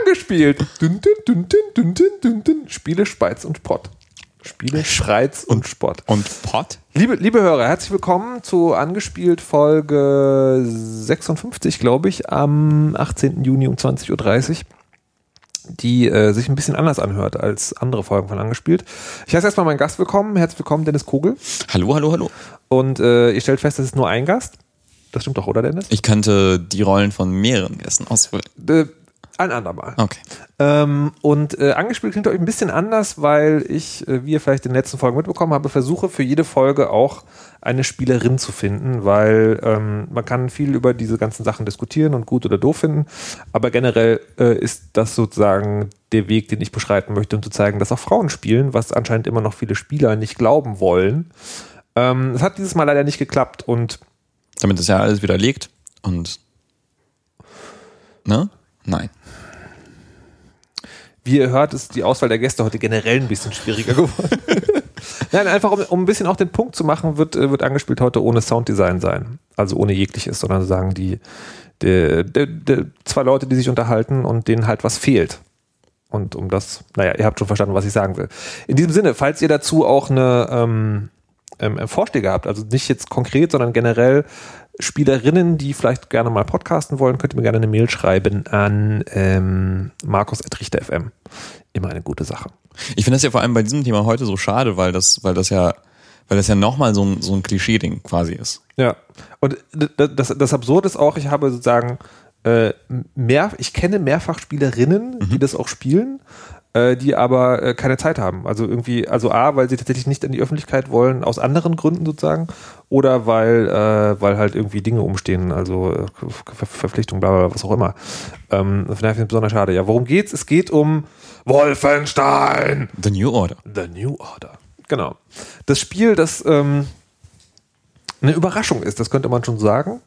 Angespielt. Dün, dün, dün, dün, dün, dün, dün, dün. Spiele, Speiz und Spott. Spiele, Schreiz und, Spott. Und Pott? Liebe, liebe Hörer, herzlich willkommen zu Angespielt Folge 56, glaube ich, am 18. Juni um 20.30 Uhr, die äh, sich ein bisschen anders anhört als andere Folgen von Angespielt. Ich heiße erstmal meinen Gast willkommen. Herzlich willkommen, Dennis Kogel. Hallo, hallo, hallo. Und äh, ihr stellt fest, es ist nur ein Gast. Das stimmt doch, oder Dennis? Ich könnte die Rollen von mehreren Gästen auswählen. Äh, ein andermal. Okay. Ähm, und äh, angespielt klingt euch ein bisschen anders, weil ich, äh, wie ihr vielleicht in den letzten Folgen mitbekommen habe, versuche für jede Folge auch eine Spielerin zu finden, weil ähm, man kann viel über diese ganzen Sachen diskutieren und gut oder doof finden, aber generell äh, ist das sozusagen der Weg, den ich beschreiten möchte, um zu zeigen, dass auch Frauen spielen, was anscheinend immer noch viele Spieler nicht glauben wollen. Ähm, es hat dieses Mal leider nicht geklappt und Damit ist ja alles widerlegt und. Ne? Nein. Wie ihr hört, ist die Auswahl der Gäste heute generell ein bisschen schwieriger geworden. Nein, einfach um, um ein bisschen auch den Punkt zu machen, wird, äh, wird angespielt heute ohne Sounddesign sein. Also ohne jegliches, sondern sagen die, die, die, die zwei Leute, die sich unterhalten und denen halt was fehlt. Und um das, naja, ihr habt schon verstanden, was ich sagen will. In diesem Sinne, falls ihr dazu auch eine ähm, ähm, Vorschläge habt, also nicht jetzt konkret, sondern generell Spielerinnen, die vielleicht gerne mal podcasten wollen, könnt ihr mir gerne eine Mail schreiben an ähm, markus.richter.fm. Immer eine gute Sache. Ich finde das ja vor allem bei diesem Thema heute so schade, weil das, weil das ja, weil das ja nochmal so ein, so ein Klischee-Ding quasi ist. Ja. Und das, das, das Absurde ist auch, ich habe sozusagen äh, mehr, ich kenne mehrfach Spielerinnen, Mhm. die das auch spielen, äh, die aber äh, keine Zeit haben. Also irgendwie, also A, weil sie tatsächlich nicht in die Öffentlichkeit wollen, aus anderen Gründen sozusagen, oder weil, äh, weil halt irgendwie Dinge umstehen, also äh, Ver Verpflichtung, bla, bla, was auch immer. Ähm, das finde ich besonders schade. Ja, worum geht's? Es geht um Wolfenstein! The New Order. The New Order. Genau. Das Spiel, das ähm, eine Überraschung ist, das könnte man schon sagen.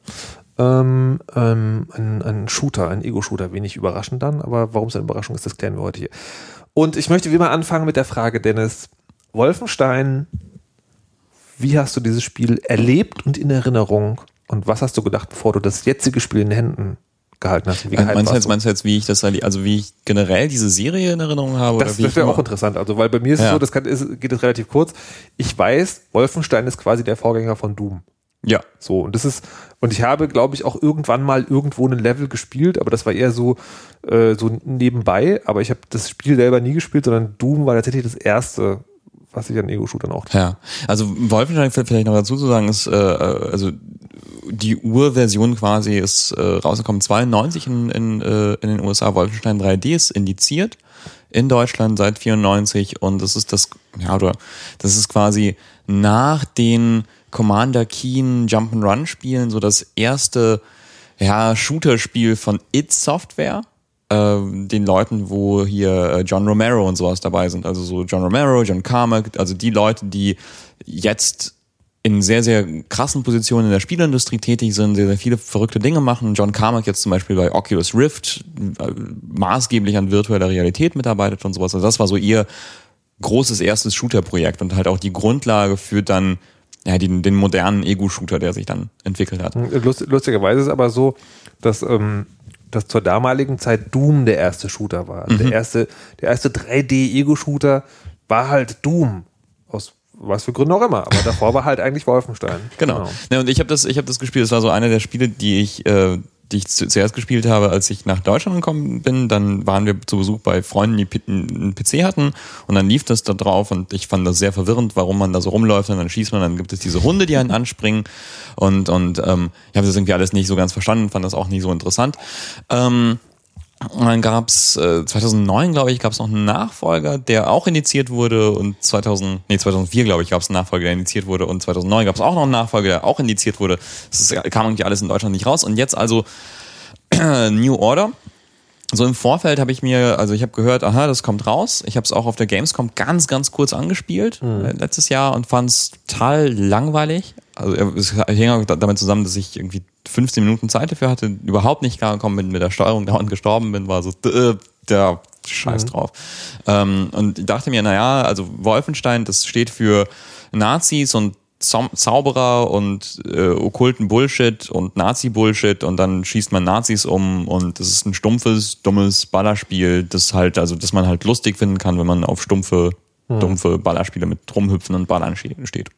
Ähm, ähm, ein, ein Shooter, ein Ego-Shooter, wenig überraschend dann, aber warum es eine Überraschung ist, das klären wir heute hier. Und ich möchte wie immer anfangen mit der Frage, Dennis, Wolfenstein, wie hast du dieses Spiel erlebt und in Erinnerung? Und was hast du gedacht, bevor du das jetzige Spiel in den Händen gehalten hast? Wie gehypt Meinst du, jetzt, meinst du jetzt, wie ich das, also wie ich generell diese Serie in Erinnerung habe? Das, das wäre auch interessant, also weil bei mir ist es Ja. so, das kann, ist, geht es relativ kurz. Ich weiß, Wolfenstein ist quasi der Vorgänger von Doom. Ja. So, und das ist, und ich habe, glaube ich, auch irgendwann mal irgendwo ein Level gespielt, aber das war eher so, äh, so nebenbei, aber ich habe das Spiel selber nie gespielt, sondern Doom war tatsächlich das erste, was ich an Ego-Shootern auch Ja, also Wolfenstein vielleicht noch dazu zu sagen ist, äh, also die Urversion quasi ist äh, rausgekommen 92 in, in, äh, in den USA. Wolfenstein 3D ist indiziert in Deutschland seit 94 und das ist das, ja oder das ist quasi nach den Commander Keen Jump'n'Run Spielen so das erste ja Shooter-Spiel von It Software äh, den Leuten, wo hier äh, John Romero und sowas dabei sind. Also so John Romero, John Carmack, also die Leute, die jetzt in sehr, sehr krassen Positionen in der Spielindustrie tätig sind, sehr, sehr viele verrückte Dinge machen. John Carmack jetzt zum Beispiel bei Oculus Rift äh, maßgeblich an virtueller Realität mitarbeitet und sowas. Also das war so ihr großes erstes Shooter-Projekt und halt auch die Grundlage für dann ja, den, den modernen Ego-Shooter, der sich dann entwickelt hat. Lust, lustigerweise ist es aber so, dass, ähm, dass zur damaligen Zeit Doom der erste Shooter war. Mhm. Der erste, der erste 3D-Ego-Shooter war halt Doom. Aus was für Gründen auch immer. Aber davor war halt eigentlich Wolfenstein. Genau. Ja, und ich habe das, ich habe das gespielt. Das war so einer der Spiele, die ich, äh, die ich zu- zuerst gespielt habe, als ich nach Deutschland gekommen bin. Dann waren wir zu Besuch bei Freunden, die einen PC hatten, und dann lief das da drauf und ich fand das sehr verwirrend, warum man da so rumläuft und dann schießt man, dann gibt es diese Hunde, die einen anspringen und und ähm, ich habe das irgendwie alles nicht so ganz verstanden, fand das auch nicht so interessant. Ähm, und dann gab's äh, 2009, glaube ich, gab's noch einen Nachfolger, der auch indiziert wurde und 2000, nee, 2004, glaube ich, gab's einen Nachfolger, der indiziert wurde und 2009 gab's auch noch einen Nachfolger, der auch indiziert wurde. Das kam irgendwie alles in Deutschland nicht raus und jetzt also New Order. So im Vorfeld habe ich mir, also ich habe gehört, aha, das kommt raus. Ich habe es auch auf der Gamescom ganz, ganz kurz angespielt äh, letztes Jahr und fand es total langweilig. Also äh, es hing auch da- damit zusammen, dass ich irgendwie 15 Minuten Zeit dafür hatte, überhaupt nicht klargekommen bin mit der Steuerung, dauernd gestorben bin, war so, der Scheiß drauf. Ähm, und ich dachte mir, naja, also Wolfenstein, das steht für Nazis und Zau Zauberer und äh, okkulten Bullshit und Nazi-Bullshit und dann schießt man Nazis um und das ist ein stumpfes, dummes Ballerspiel, das halt, also das man halt lustig finden kann, wenn man auf stumpfe, dumpfe Ballerspiele mit Rumhüpfen und Ballern steht.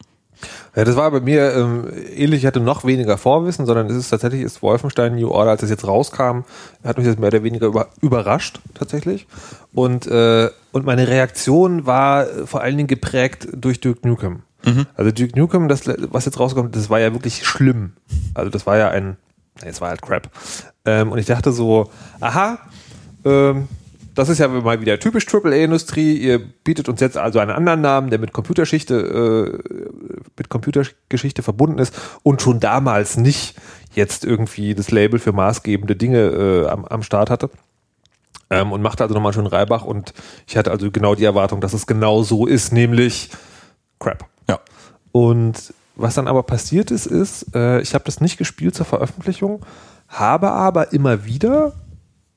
Ja, das war bei mir ähm, ähnlich, ich hatte noch weniger Vorwissen, sondern es ist tatsächlich, ist Wolfenstein New Order, als es jetzt rauskam, hat mich das mehr oder weniger über, überrascht, tatsächlich. Und, äh, und meine Reaktion war äh, vor allen Dingen geprägt durch Duke Nukem. Also Duke Nukem, das, was jetzt rauskommt, das war ja wirklich schlimm. Also das war ja ein, es war halt Crap. Ähm, und ich dachte so, aha, ähm, das ist ja mal wieder typisch AAA-Industrie. Ihr bietet uns jetzt also einen anderen Namen, der mit Computerschichte, äh, mit Computergeschichte verbunden ist und schon damals nicht jetzt irgendwie das Label für maßgebende Dinge äh, am, am Start hatte. Ähm, und machte also nochmal schön Reibach und ich hatte also genau die Erwartung, dass es genau so ist, nämlich Crap. Ja. Und was dann aber passiert ist, ist, äh, ich habe das nicht gespielt zur Veröffentlichung, habe aber immer wieder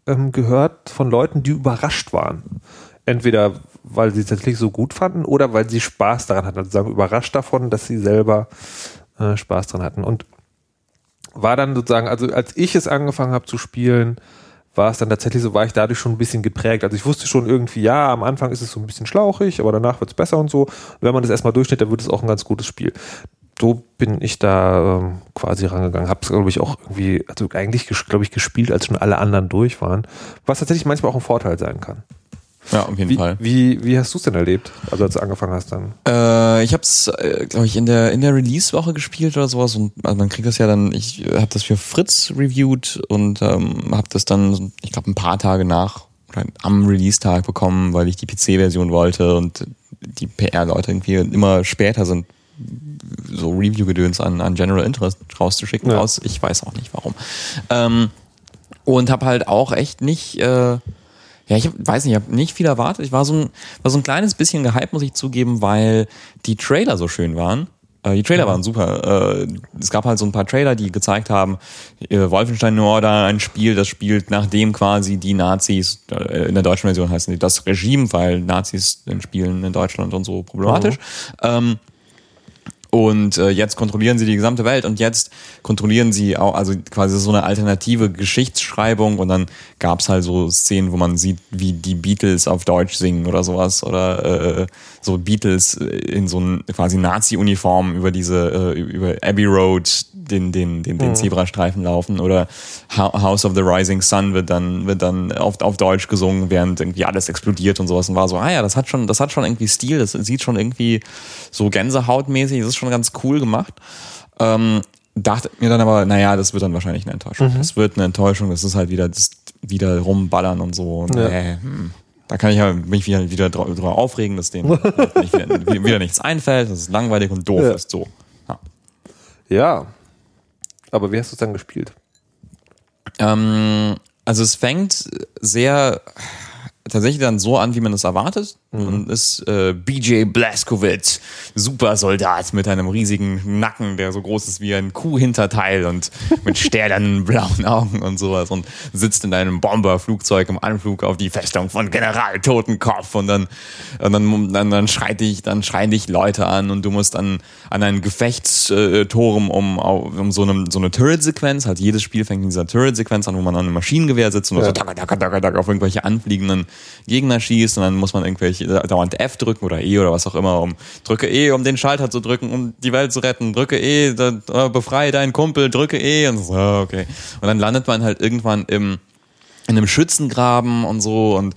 ähm, gehört von Leuten, die überrascht waren. Entweder weil sie es tatsächlich so gut fanden oder weil sie Spaß daran hatten. Also sagen überrascht davon, dass sie selber äh, Spaß daran hatten. Und war dann sozusagen, also als ich es angefangen habe zu spielen, war es dann tatsächlich so, war ich dadurch schon ein bisschen geprägt. Also ich wusste schon irgendwie, ja, am Anfang ist es so ein bisschen schlauchig, aber danach wird es besser und so. Und wenn man das erstmal durchschnitt, dann wird es auch ein ganz gutes Spiel. So bin ich da ähm, quasi rangegangen. Hab's, glaube ich, auch irgendwie, also eigentlich, glaube ich, gespielt, als schon alle anderen durch waren. Was tatsächlich manchmal auch ein Vorteil sein kann. Ja, auf jeden Wie, Fall. wie, wie hast du es denn erlebt, also als du angefangen hast dann? Äh, ich habe es, äh, glaube ich, in der in der Release-Woche gespielt oder sowas und also man kriegt das ja dann. Ich äh, habe das für Fritz reviewed und ähm, habe das dann, ich glaube, ein paar Tage nach oder am Release-Tag bekommen, weil ich die PC-Version wollte und die PR-Leute irgendwie immer später sind, so Review-Gedöns an, an General Interest rauszuschicken Ja. raus. Ich weiß auch nicht warum. Ähm, und habe halt auch echt nicht. Äh, ja, ich hab, weiß nicht, ich habe nicht viel erwartet. Ich war so, ein, war so ein kleines bisschen gehypt, muss ich zugeben, weil die Trailer so schön waren. Äh, die Trailer waren super. Äh, es gab halt so ein paar Trailer, die gezeigt haben, äh, Wolfenstein New Order, ein Spiel, das spielt nachdem quasi die Nazis, in der deutschen Version heißen die das Regime, weil Nazis in Spielen in Deutschland und so problematisch. Ähm, und äh, jetzt kontrollieren sie die gesamte Welt und jetzt kontrollieren sie auch, also quasi so eine alternative Geschichtsschreibung und dann gab's halt so Szenen, wo man sieht, wie die Beatles auf Deutsch singen oder sowas oder äh, so Beatles in so ein quasi Nazi-Uniform über diese, äh, über Abbey Road den, den, den, den Zebrastreifen laufen oder Ho- House of the Rising Sun wird dann, wird dann auf, auf Deutsch gesungen, während irgendwie alles explodiert und sowas und war so, ah ja, das hat schon, das hat schon irgendwie Stil, das sieht schon irgendwie so Gänsehautmäßig, das ist schon ganz cool gemacht. Ähm, dachte mir dann aber, naja, das wird dann wahrscheinlich eine Enttäuschung. Das wird eine Enttäuschung, das ist halt wieder das wieder rumballern und so. Und, Ja. äh, hm. Da kann ich ja mich wieder, wieder drüber aufregen, dass denen nicht wieder, wieder nichts einfällt, dass es langweilig und doof Ja. ist. So. Ja. Ja. Aber wie hast du es dann gespielt? Ähm, also es fängt sehr tatsächlich dann so an, wie man es erwartet. Und ist äh, BJ Blazkowicz, Supersoldat mit einem riesigen Nacken, der so groß ist wie ein Kuhhinterteil und mit stählernen blauen Augen und sowas und sitzt in einem Bomberflugzeug im Anflug auf die Festung von General Totenkopf und dann, und dann, dann, dann schreit dich, dann schreien dich Leute an und du musst an, an einen Gefechtsturm um, um so, eine, so eine Turret-Sequenz, halt jedes Spiel fängt in dieser Turret-Sequenz an, wo man an einem Maschinengewehr sitzt und Ja. so taka, taka, taka, taka, auf irgendwelche anfliegenden Gegner schießt und dann muss man irgendwelche dauernd F drücken oder E oder was auch immer, um drücke E, um den Schalter zu drücken, um die Welt zu retten, drücke E, da, äh, befreie deinen Kumpel, drücke E und so, ah, okay. Und dann landet man halt irgendwann im, in einem Schützengraben und so und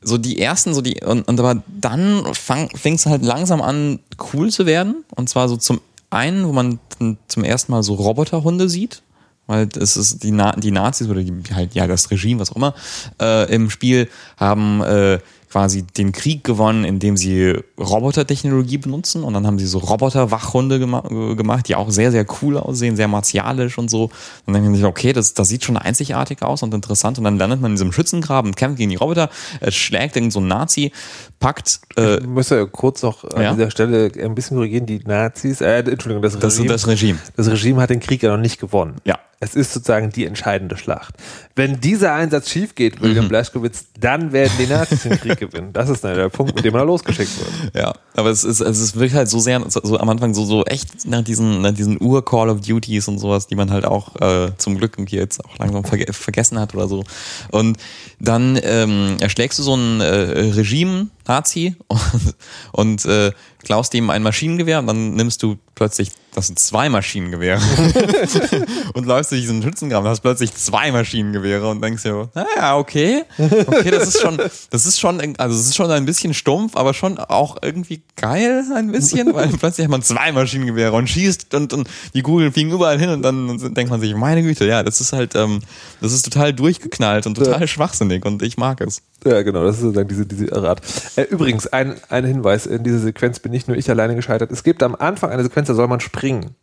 so die ersten, so die, und, und aber dann fing es halt langsam an, cool zu werden. Und zwar so zum einen, wo man zum ersten Mal so Roboterhunde sieht, weil es ist die, Na die Nazis oder die, halt ja das Regime, was auch immer, äh, im Spiel haben äh, quasi den Krieg gewonnen, indem sie Robotertechnologie benutzen und dann haben sie so Roboter-Wachhunde gema äh, gemacht, die auch sehr, sehr cool aussehen, sehr martialisch und so. Und dann denken sie okay, das, das sieht schon einzigartig aus und interessant und dann landet man in diesem Schützengraben, kämpft gegen die Roboter, es schlägt irgend so ein Nazi, packt äh, Ich muss ja kurz noch an Ja? dieser Stelle ein bisschen korrigieren. Die Nazis, äh, Entschuldigung, das das, Regime, das Regime. das Regime hat den Krieg ja noch nicht gewonnen. Ja. Es ist sozusagen die entscheidende Schlacht. Wenn dieser Einsatz schief geht, William Mhm. Blaskowitz, dann werden die Nazis den Krieg gewinnen. Das ist der Punkt, mit dem da losgeschickt wird. Ja, aber es ist, es ist wirklich halt so sehr, so am Anfang so, so echt nach diesen, nach diesen Ur-Call of Duties und sowas, die man halt auch äh, zum Glück hier jetzt auch langsam verge vergessen hat oder so. Und dann ähm, erschlägst du so ein äh, Regime, Nazi, und, und äh, klaust ihm ein Maschinengewehr und dann nimmst du plötzlich, das sind zwei Maschinengewehre und läufst durch diesen Schützengraben, hast plötzlich zwei Maschinengewehre und denkst dir, naja, okay, okay, das ist schon, das ist schon, also es ist schon ein bisschen stumpf, aber schon auch irgendwie geil ein bisschen, weil plötzlich hat man zwei Maschinengewehre und schießt und, und die Kugeln fliegen überall hin und dann denkt man sich, meine Güte, ja, das ist halt, ähm, das ist total durchgeknallt und total ja. schwachsinnig und ich mag es. Ja, genau, das ist sozusagen diese, diese Art. Äh, übrigens, ein, ein Hinweis, in dieser Sequenz bin nicht nur ich alleine gescheitert. Es gibt am Anfang eine Sequenz, da soll man springen.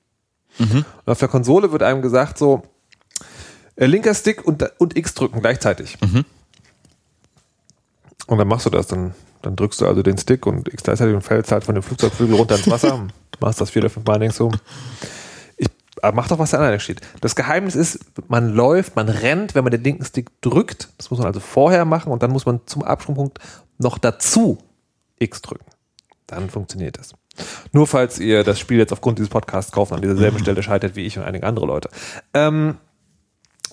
Mhm. Und auf der Konsole wird einem gesagt, so, äh, linker Stick und, und X drücken gleichzeitig. Mhm. Und dann machst du das, dann, dann drückst du also den Stick und X gleichzeitig und fällst halt von dem Flugzeugflügel runter ins Wasser. machst das vier oder fünf Mal, denkst du, aber mach doch, was da alleine steht. Das Geheimnis ist, man läuft, man rennt, wenn man den linken Stick drückt. Das muss man also vorher machen und dann muss man zum Absprungpunkt noch dazu X drücken. Dann funktioniert das. Nur falls ihr das Spiel jetzt aufgrund dieses Podcasts kauft an dieser Stelle scheitert wie ich und einige andere Leute. Ähm,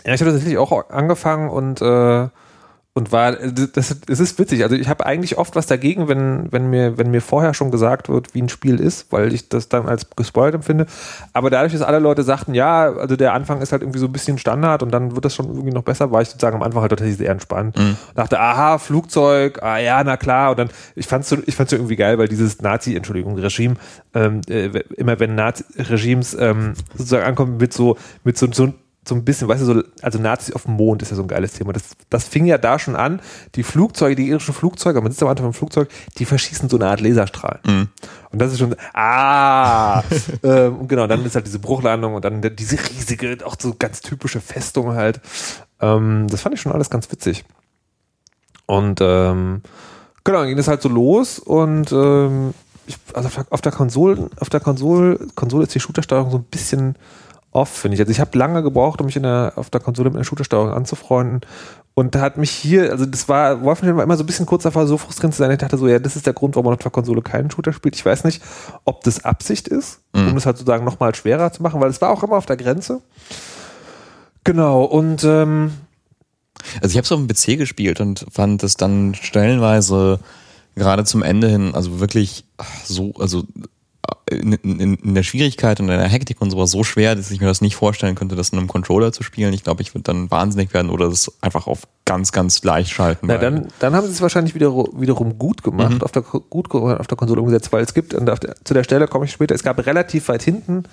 ja, ich habe natürlich auch angefangen und äh, und war das, das ist witzig. Also ich habe eigentlich oft was dagegen, wenn wenn mir wenn mir vorher schon gesagt wird, wie ein Spiel ist, weil ich das dann als gespoilt empfinde. Aber dadurch, dass alle Leute sagten, ja, also der Anfang ist halt irgendwie so ein bisschen Standard und dann wird das schon irgendwie noch besser, war ich sozusagen am Anfang halt tatsächlich sehr entspannt. Mhm. Dachte, aha, Flugzeug, ah ja, na klar. Und dann ich fand's so, ich fand's so irgendwie geil, weil dieses Nazi, Entschuldigung, Regime, ähm, äh, immer wenn Nazi-Regimes ähm, sozusagen ankommen mit so mit so, so so ein bisschen, weißt du, so, also Nazis auf dem Mond ist ja so ein geiles Thema. Das, das fing ja da schon an. Die Flugzeuge, die irischen Flugzeuge, man sitzt am Anfang vom Flugzeug, die verschießen so eine Art Laserstrahl. Mhm. Und das ist schon, ah, ähm, und genau, dann ist halt diese Bruchlandung und dann diese riesige, auch so ganz typische Festung halt. Ähm, das fand ich schon alles ganz witzig. Und ähm, genau, dann ging es halt so los und ähm, ich, also auf der, auf der Konsole, auf der Konsole, Konsole ist die Shootersteuerung so ein bisschen off, finde ich. Also ich habe lange gebraucht, um mich in der, auf der Konsole mit einer Shootersteuerung anzufreunden. Und da hat mich hier, also das war, Wolfenstein war immer so ein bisschen kurz davor, so frustrierend zu sein. Ich dachte so, ja, das ist der Grund, warum man auf der Konsole keinen Shooter spielt. Ich weiß nicht, ob das Absicht ist, mhm. um es halt sozusagen nochmal schwerer zu machen, weil es war auch immer auf der Grenze. Genau, und ähm, also ich habe es auf dem PC gespielt und fand es dann stellenweise gerade zum Ende hin, also wirklich so, also in, in, in, der Schwierigkeit und in der Hektik und sowas so schwer, dass ich mir das nicht vorstellen könnte, das in einem Controller zu spielen. Ich glaube, ich würde dann wahnsinnig werden oder das einfach auf ganz, ganz leicht schalten. Na, dann, dann haben sie es wahrscheinlich wieder, wiederum gut gemacht, mhm. auf, der, gut auf der Konsole umgesetzt, weil es gibt, und der, zu der Stelle komme ich später, es gab relativ weit hinten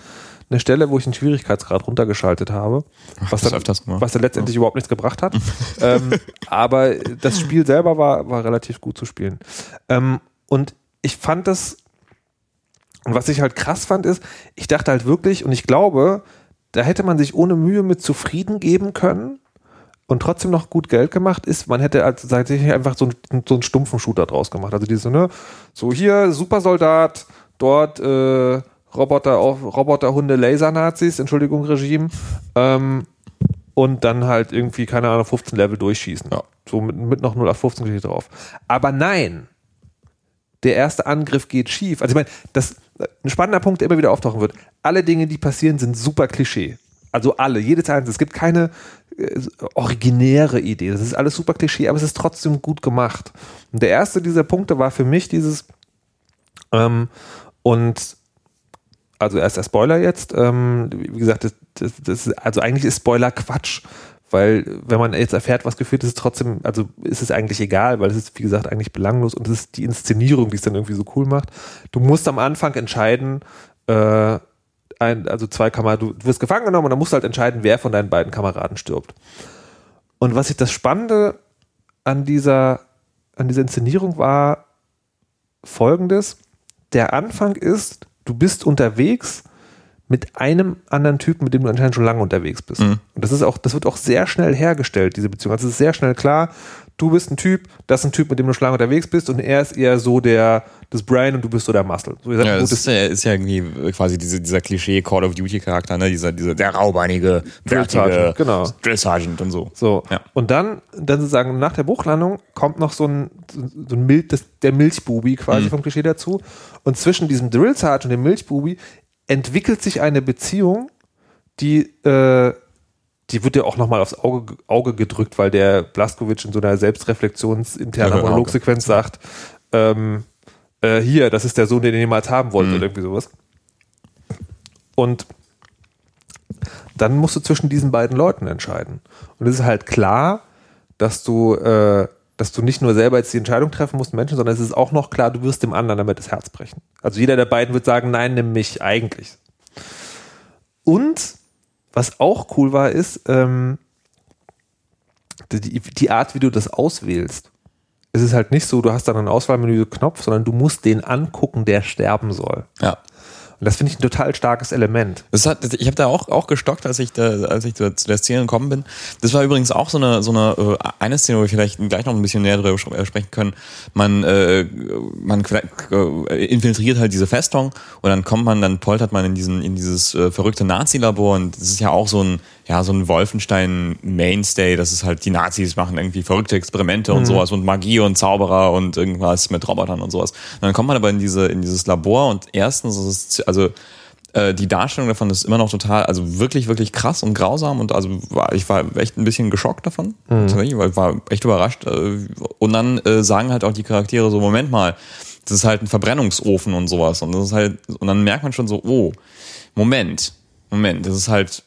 eine Stelle, wo ich den Schwierigkeitsgrad runtergeschaltet habe, was dann, was dann letztendlich ja. überhaupt nichts gebracht hat. ähm, aber das Spiel selber war, war relativ gut zu spielen. Ähm, und ich fand das und was ich halt krass fand, ist, ich dachte halt wirklich, und ich glaube, da hätte man sich ohne Mühe mit zufrieden geben können und trotzdem noch gut Geld gemacht, ist, man hätte also tatsächlich einfach so, einen, so einen stumpfen Shooter draus gemacht. Also diese, ne, so hier, Supersoldat, dort äh, Roboter, Roboterhunde, Laser-Nazis, Entschuldigung, Regime, ähm, und dann halt irgendwie, keine Ahnung, 15 Level durchschießen. Ja. So mit, mit noch 0 auf 15 drauf. Aber nein, der erste Angriff geht schief. Also ich meine, das ein spannender Punkt, der immer wieder auftauchen wird. Alle Dinge, die passieren, sind super Klischee. Also alle, jedes einzelne. Es gibt keine äh, originäre Idee. Das ist alles super Klischee, aber es ist trotzdem gut gemacht. Und der erste dieser Punkte war für mich dieses ähm, und also erst der Spoiler jetzt. Ähm, wie gesagt, das, das, das, also eigentlich ist Spoiler Quatsch. Weil, wenn man jetzt erfährt, was geführt ist, trotzdem, also ist es eigentlich egal, weil es ist, wie gesagt, eigentlich belanglos und es ist die Inszenierung, die es dann irgendwie so cool macht. Du musst am Anfang entscheiden, äh, ein, also zwei Kameraden, du wirst gefangen genommen und dann musst du halt entscheiden, wer von deinen beiden Kameraden stirbt. Und was ich das Spannende an dieser, an dieser Inszenierung war folgendes. Der Anfang ist, du bist unterwegs mit einem anderen Typen, mit dem du anscheinend schon lange unterwegs bist. Mhm. Und das ist auch, das wird auch sehr schnell hergestellt, diese Beziehung. Also es ist sehr schnell klar, du bist ein Typ, das ist ein Typ, mit dem du schon lange unterwegs bist und er ist eher so der, das Brain und du bist so der Muscle. So, Ja, das ist ja, ist ja irgendwie quasi diese, dieser Klischee Call of Duty Charakter, ne? Dieser, dieser, der raubeinige, Drill Sergeant, genau. Drill Sergeant und so. So. Ja. Und dann, dann sozusagen nach der Bruchlandung kommt noch so ein, so ein Mild, das, der Milchbubi quasi Mhm. vom Klischee dazu. Und zwischen diesem Drill Sergeant und dem Milchbubi entwickelt sich eine Beziehung, die, äh, die wird ja auch nochmal aufs Auge, Auge gedrückt, weil der Blaskowitsch in so einer selbstreflexionsinternen Ja, Monologsequenz sagt, ähm, äh, hier, das ist der Sohn, den ihr niemals haben wollt, Mhm. oder irgendwie sowas. Und dann musst du zwischen diesen beiden Leuten entscheiden. Und es ist halt klar, dass du, äh, dass du nicht nur selber jetzt die Entscheidung treffen musst, Menschen, sondern es ist auch noch klar, du wirst dem anderen damit das Herz brechen. Also jeder der beiden wird sagen, nein, nimm mich eigentlich. Und was auch cool war, ist ähm, die, die Art, wie du das auswählst. Es ist halt nicht so, du hast dann einen Auswahlmenü-Knopf, sondern du musst den angucken, der sterben soll. Ja. Und das finde ich ein total starkes Element. Hat, ich habe da auch, auch gestockt, als ich da, als ich da zu der Szene gekommen bin. Das war übrigens auch so eine, so eine, äh, eine Szene, wo wir vielleicht gleich noch ein bisschen näher darüber äh, sprechen können. Man, äh, man äh, infiltriert halt diese Festung und dann kommt man, dann poltert man in diesen, in dieses verrückte Nazi-Labor und das ist ja auch so ein, ja, so ein Wolfenstein-Mainstay, das ist halt, die Nazis machen irgendwie verrückte Experimente und sowas und Magie und Zauberer und irgendwas mit Robotern und sowas. Und dann kommt man aber in diese, in dieses Labor und erstens ist es, also, äh, die Darstellung davon ist immer noch total, also wirklich, wirklich krass und grausam und also war, ich war echt ein bisschen geschockt davon. Weil ich war echt überrascht. äh, Und dann äh, sagen halt auch die Charaktere so, Moment mal, das ist halt ein Verbrennungsofen und sowas. Und das ist halt, und dann merkt man schon so, oh, Moment, Moment, das ist halt,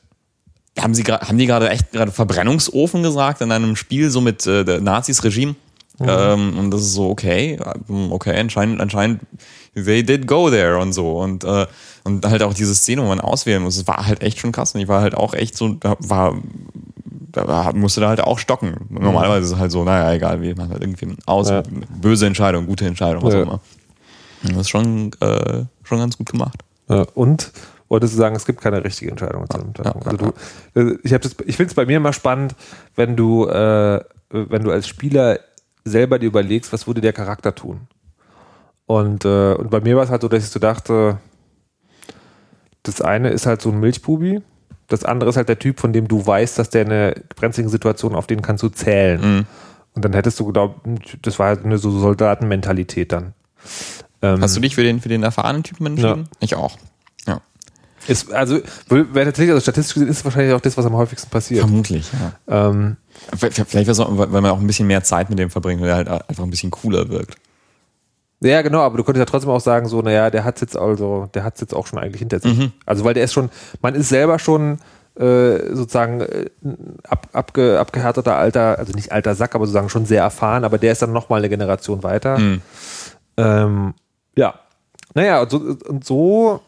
haben sie gerade, haben die gerade echt gerade Verbrennungsofen gesagt in einem Spiel so mit äh, der Nazis Regime? Ähm, und das ist so, okay, ähm, okay, anscheinend, anscheinend, they did go there und so. Und, äh, und halt auch diese Szene, wo man auswählen muss, es war halt echt schon krass. Und ich war halt auch echt so, da war, da musste da halt auch stocken. Normalerweise ist es halt so, naja, egal, wie man halt irgendwie aus, Ja. böse Entscheidung, gute Entscheidung, was Ja. auch immer. Das ist schon, äh, schon ganz gut gemacht. Ja, und wolltest du sagen, es gibt keine richtige Entscheidung zu Zeitpunkt. Also du, äh, ich, das- ich finde es bei mir immer spannend, wenn du, äh, wenn du als Spieler selber dir überlegst, was würde der Charakter tun. Und, äh, und bei mir war es halt so, dass ich so dachte, das eine ist halt so ein Milchbubi, das andere ist halt der Typ, von dem du weißt, dass der in einer brenzligen Situation, auf den kannst du zählen. Und dann hättest du geglaubt, das war halt eine so Soldatenmentalität dann. Ähm, Hast du dich für den, für den erfahrenen Typen entschieden? Ich auch. Ist, also, wäre tatsächlich, also statistisch gesehen ist es wahrscheinlich auch das, was am häufigsten passiert. Vermutlich, ja. Ähm, Vielleicht, weil man auch ein bisschen mehr Zeit mit dem verbringt, weil er halt einfach ein bisschen cooler wirkt. ja, genau, aber du könntest ja trotzdem auch sagen, so, naja, der hat jetzt also, der hat jetzt auch schon eigentlich hinter sich. Also, weil der ist schon, man ist selber schon äh, sozusagen äh, ab, abge, abgehärteter alter, also nicht alter Sack, aber sozusagen schon sehr erfahren, aber der ist dann nochmal eine Generation weiter. Ähm, ja. Naja, und so, und so,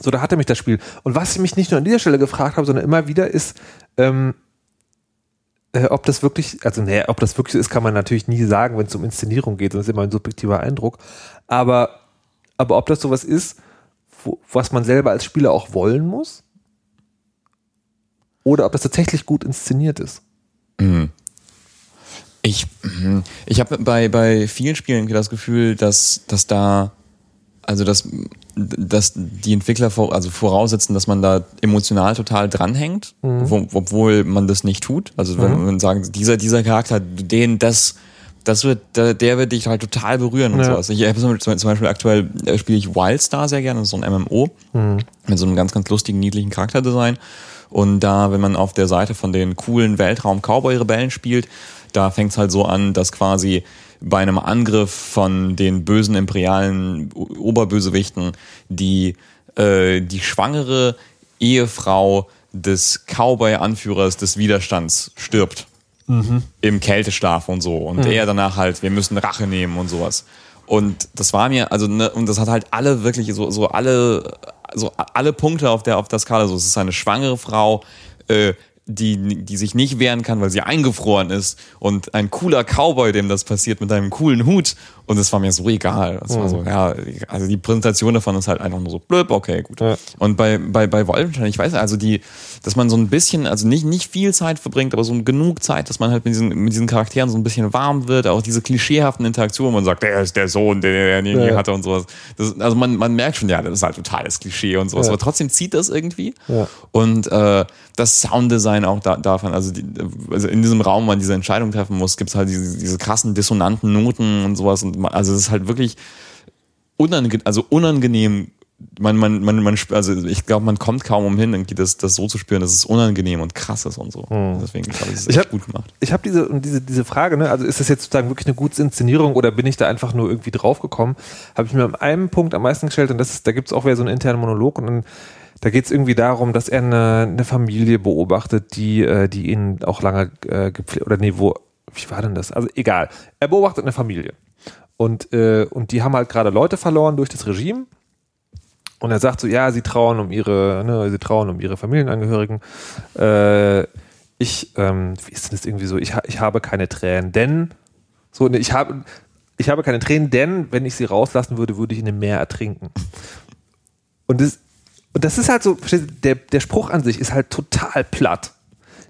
so, da hatte mich das Spiel. Und was ich mich nicht nur an dieser Stelle gefragt habe, sondern immer wieder ist, ähm, äh, ob das wirklich, also naja, ob das wirklich ist, kann man natürlich nie sagen, wenn es um Inszenierung geht. Das ist immer ein subjektiver Eindruck. Aber, aber ob das sowas ist, wo, was man selber als Spieler auch wollen muss? Oder ob das tatsächlich gut inszeniert ist? Ich, mhm. ich habe bei, bei vielen Spielen das Gefühl, dass, dass da, also dass, dass die Entwickler vor, also voraussetzen, dass man da emotional total dranhängt, wo, obwohl man das nicht tut. Also wenn man sagt, dieser, dieser Charakter, den, das, das wird, der, der wird dich halt total berühren und Ja. sowas. Ich hab zum zum Beispiel aktuell äh, spiele ich Wildstar sehr gerne, das ist so ein MMO mit so einem ganz, ganz lustigen, niedlichen Charakterdesign. Und da, wenn man auf der Seite von den coolen Weltraum-Cowboy-Rebellen spielt, da fängt es halt so an, dass quasi bei einem Angriff von den bösen imperialen Oberbösewichten die, äh, die schwangere Ehefrau des Cowboy-Anführers des Widerstands stirbt. Im Kälteschlaf und so. Und er danach halt, wir müssen Rache nehmen und sowas. Und das war mir, also, ne, und das hat halt alle wirklich so, so alle, so alle Punkte auf der, auf der Skala. So, es ist eine schwangere Frau, äh, die, die sich nicht wehren kann, weil sie eingefroren ist und ein cooler Cowboy, dem das passiert mit einem coolen Hut und es war mir so egal. Es war so, ja, also die Präsentation davon ist halt einfach nur so blöd, okay, gut. Ja. Und bei, bei, bei Wolfenstein, ich weiß, also die, dass man so ein bisschen, also nicht, nicht viel Zeit verbringt, aber so genug Zeit, dass man halt mit diesen, mit diesen Charakteren so ein bisschen warm wird, auch diese klischeehaften Interaktionen, man sagt, der ist der Sohn, der, der den Ja. hatte und sowas. Das, also man, man merkt schon, ja, das ist halt totales Klischee und sowas, Ja. aber trotzdem zieht das irgendwie. Und äh, das Sounddesign auch da, davon, also, die, also in diesem Raum, wo man diese Entscheidung treffen muss, gibt's halt diese, diese krassen dissonanten Noten und sowas. Und man, also es ist halt wirklich unangenehm, also unangenehm. Man, man, man, man, also ich glaube, man kommt kaum umhin, irgendwie das, das so zu spüren, dass es unangenehm und krass ist und so. Deswegen glaube ich, ist es Ich echt hab- gut gemacht. ich habe diese, diese, diese Frage, ne, also ist das jetzt sozusagen wirklich eine gute Inszenierung oder bin ich da einfach nur irgendwie draufgekommen, habe ich mir an einem Punkt am meisten gestellt und das ist, da gibt es auch wieder so einen internen Monolog und dann, da geht es irgendwie darum, dass er eine, eine Familie beobachtet, die, äh, die ihn auch lange äh, gepflegt, oder nee, wo, wie war denn das? Also egal. Er beobachtet eine Familie. Und, äh, und die haben halt gerade Leute verloren durch das Regime. Und er sagt so, ja, sie trauern um ihre, ne, sie trauern um ihre Familienangehörigen. Äh, ich, ähm, wie ist denn das irgendwie so? Ich, ich habe keine Tränen, denn so, ne, ich habe, ich habe keine Tränen, denn wenn ich sie rauslassen würde, würde ich in dem Meer ertrinken. Und das, und das ist halt so, der, der Spruch an sich ist halt total platt.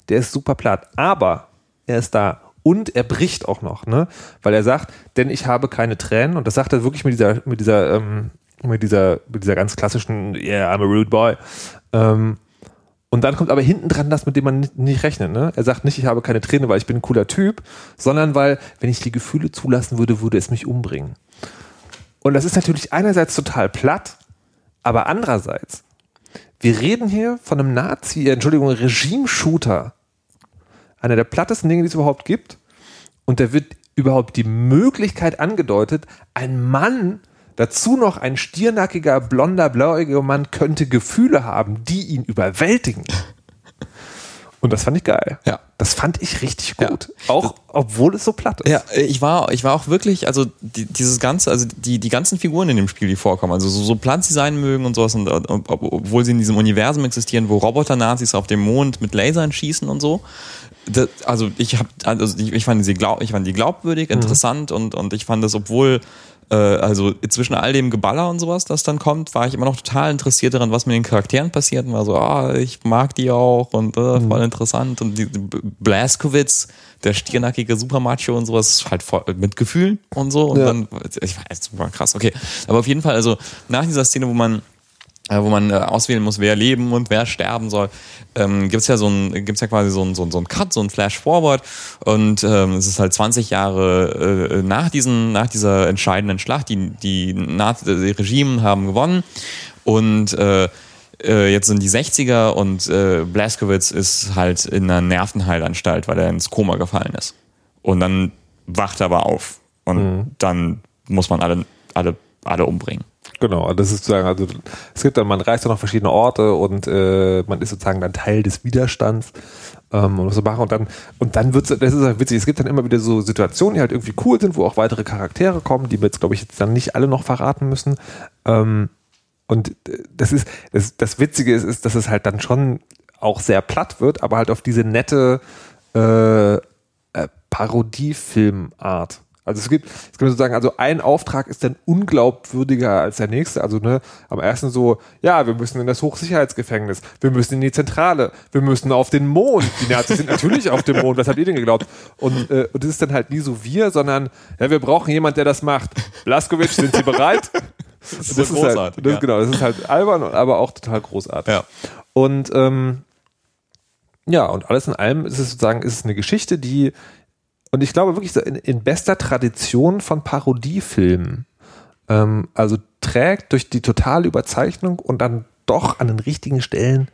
Der ist super platt. Aber er ist da. Und er bricht auch noch, ne? Weil er sagt, denn ich habe keine Tränen. Und das sagt er wirklich mit dieser, mit dieser, ähm, mit dieser, mit dieser ganz klassischen, yeah, I'm a rude boy. Ähm, und dann kommt aber hinten dran das, mit dem man nicht, nicht rechnet. Ne? Er sagt nicht, ich habe keine Träne, weil ich bin ein cooler Typ, sondern weil, wenn ich die Gefühle zulassen würde, würde es mich umbringen. Und das ist natürlich einerseits total platt, aber andererseits, wir reden hier von einem Nazi, äh, Entschuldigung, Regime-Shooter. Einer der plattesten Dinge, die es überhaupt gibt. Und da wird überhaupt die Möglichkeit angedeutet, ein Mann, dazu noch ein stiernackiger, blonder, blauäugiger Mann, könnte Gefühle haben, die ihn überwältigen. Und das fand ich geil. Ja. Das fand ich richtig gut. Auch obwohl es so platt ist. Ja, ich war, ich war auch wirklich, also die, dieses ganze, also die, die ganzen Figuren in dem Spiel, die vorkommen, also so, so platt sie sein mögen und sowas, und, ob- obwohl sie in diesem Universum existieren, wo Roboter-Nazis auf dem Mond mit Lasern schießen und so. Das, also ich habe, also ich, ich fand sie glaub, ich fand die glaubwürdig, interessant und und ich fand das, obwohl äh, also zwischen all dem Geballer und sowas, das dann kommt, war ich immer noch total interessiert daran, was mit den Charakteren passiert und war so, ah, ich mag die auch und äh, voll interessant. Und die, die Blaskowitz, der stiernackige Supermacho und sowas, halt voll mit Gefühlen und so. Und Ja. dann, ich weiß, super krass, okay, aber auf jeden Fall, also nach dieser Szene, wo man wo man äh, auswählen muss, wer leben und wer sterben soll, ähm, gibt's ja so ein, gibt's ja quasi so ein, so ein, so ein Cut, so ein Flash Forward. Und ähm, es ist halt 20 Jahre äh, nach diesen, nach dieser entscheidenden Schlacht, die, die Nazi die Regime haben gewonnen. Und äh, äh, jetzt sind die 60er und äh, Blaskowitz ist halt in einer Nervenheilanstalt, weil er ins Koma gefallen ist. Und dann wacht er aber auf. Und dann muss man alle, alle, alle umbringen. Genau, das ist sozusagen, also es gibt dann, man reist dann auf verschiedene Orte und äh, man ist sozusagen dann Teil des Widerstands ähm, und was so machen und dann und dann wird's, das ist halt witzig, es gibt dann immer wieder so Situationen, die halt irgendwie cool sind, wo auch weitere Charaktere kommen, die wir jetzt glaube ich jetzt dann nicht alle noch verraten müssen. Ähm, und äh, das ist, das, das Witzige ist, ist, dass es halt dann schon auch sehr platt wird, aber halt auf diese nette äh, äh, Parodiefilmart. Also es gibt, es gibt sozusagen, also ein Auftrag ist dann unglaubwürdiger als der nächste. Also ne, am ersten so, ja, wir müssen in das Hochsicherheitsgefängnis, wir müssen in die Zentrale, wir müssen auf den Mond. Die Nazis sind natürlich auf dem Mond, was habt ihr denn geglaubt? Und, äh, und das ist dann halt nie so wir, sondern ja, wir brauchen jemand, der das macht. Blaskowitsch, sind Sie bereit? Das ist, das so ist halt, großartig. das, ja. Genau, das ist halt albern, aber auch total großartig. Ja. Und ähm, ja, und alles in allem ist es sozusagen, ist es eine Geschichte, die, und ich glaube wirklich in, in bester Tradition von Parodiefilmen, ähm, also trägt durch die totale Überzeichnung und dann doch an den richtigen Stellen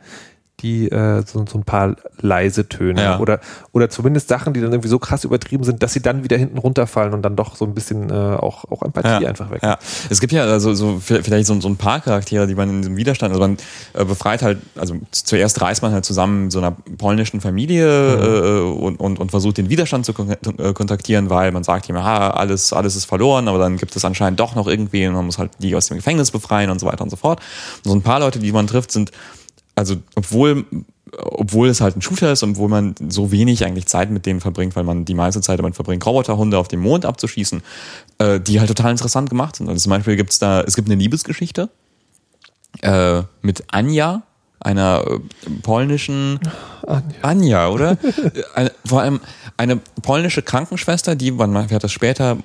die äh, so, so ein paar leise Töne Ja. oder oder zumindest Sachen, die dann irgendwie so krass übertrieben sind, dass sie dann wieder hinten runterfallen und dann doch so ein bisschen äh, auch auch Empathie einfach weg. Ja, es gibt ja also so vielleicht so, so ein paar Charaktere, die man in diesem Widerstand, also man äh, befreit halt, also zuerst reist man halt zusammen mit so einer polnischen Familie äh, und, und, und versucht den Widerstand zu kon äh, kontaktieren, weil man sagt ihm, aha, alles, alles ist verloren, aber dann gibt es anscheinend doch noch irgendwie und man muss halt die aus dem Gefängnis befreien und so weiter und so fort. Und so ein paar Leute, die man trifft, sind also obwohl obwohl es halt ein Shooter ist und wo man so wenig eigentlich Zeit mit denen verbringt, weil man die meiste Zeit damit verbringt, Roboterhunde auf dem Mond abzuschießen, äh, die halt total interessant gemacht sind. Also zum Beispiel gibt's da, es gibt eine Liebesgeschichte äh, mit Anja, einer äh, polnischen Anja, Anja oder? eine, vor allem eine polnische Krankenschwester, die, man fährt das später,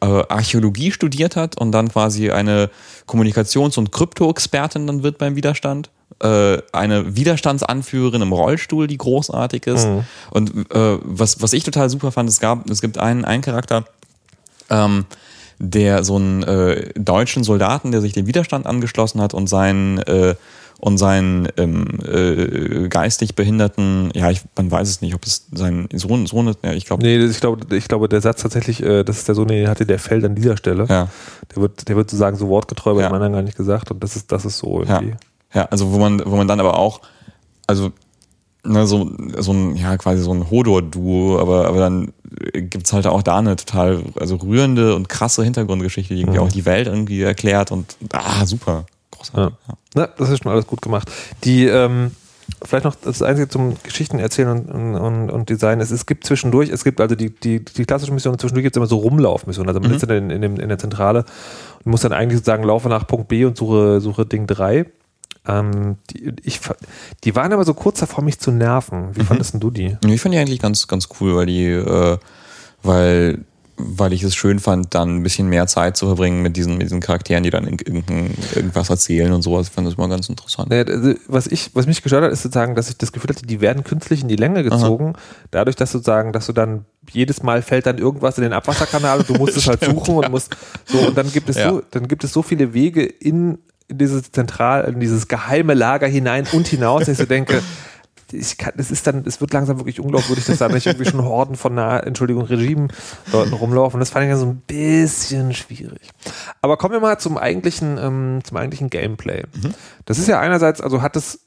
äh, Archäologie studiert hat und dann quasi eine Kommunikations- und Krypto-Expertin dann wird beim Widerstand. Äh, eine Widerstandsanführerin im Rollstuhl, die großartig ist. Mhm. Und äh, was, was ich total super fand, es gab, es gibt einen, einen Charakter, ähm, der so einen äh, deutschen Soldaten, der sich dem Widerstand angeschlossen hat und seinen äh, und seinen ähm, äh, geistig behinderten, ja, ich, man weiß es nicht, ob es sein Sohn, Sohn ist, ja, ich glaube. Nee, ich glaube, ich glaube, der Satz tatsächlich, äh, das ist der Sohn, den hatte, der fällt an dieser Stelle. Ja. Der wird, der wird sozusagen so wortgetreu, bei ja. dem anderen gar nicht gesagt und das ist, das ist so irgendwie. Ja, ja also wo man, wo man dann aber auch, also ne, so, so ein, ja, quasi so ein Hodor-Duo, aber, aber dann gibt's halt auch da eine total, also rührende und krasse Hintergrundgeschichte, die irgendwie mhm. auch die Welt irgendwie erklärt und ah, super großartig. Ja. ja. das ist schon alles gut gemacht. Die, ähm, vielleicht noch das Einzige zum Geschichten erzählen und, und, und Design. Es, es gibt zwischendurch, es gibt also die, die, die klassische Mission, zwischendurch gibt es immer so Rumlaufmissionen. Also man mhm. ist in, in, in, der Zentrale und muss dann eigentlich sozusagen laufe nach Punkt B und suche, suche Ding 3. Ähm, die, ich, die waren aber so kurz davor, mich zu nerven. Wie mhm. fandest du die? Ich fand die eigentlich ganz, ganz cool, weil die, äh, weil weil ich es schön fand, dann ein bisschen mehr Zeit zu verbringen mit diesen, mit diesen Charakteren, die dann irgendwas erzählen und sowas. Ich fand das immer ganz interessant. Also, was, ich, was mich gestört hat, ist sozusagen, dass ich das Gefühl hatte, die werden künstlich in die Länge gezogen, Aha. dadurch, dass sozusagen, dass du dann jedes Mal fällt dann irgendwas in den Abwasserkanal und du musst es halt suchen und musst so und dann gibt es ja. so, dann gibt es so viele Wege in, in dieses zentral, in dieses geheime Lager hinein und hinaus, dass ich so denke, ich kann, es ist dann, es wird langsam wirklich unglaubwürdig, dass da nicht irgendwie schon Horden von einer, Entschuldigung, Regime dort rumlaufen. Das fand ich ja so ein bisschen schwierig. Aber kommen wir mal zum eigentlichen, ähm, zum eigentlichen Gameplay. Mhm. Das ist ja einerseits, also hat es,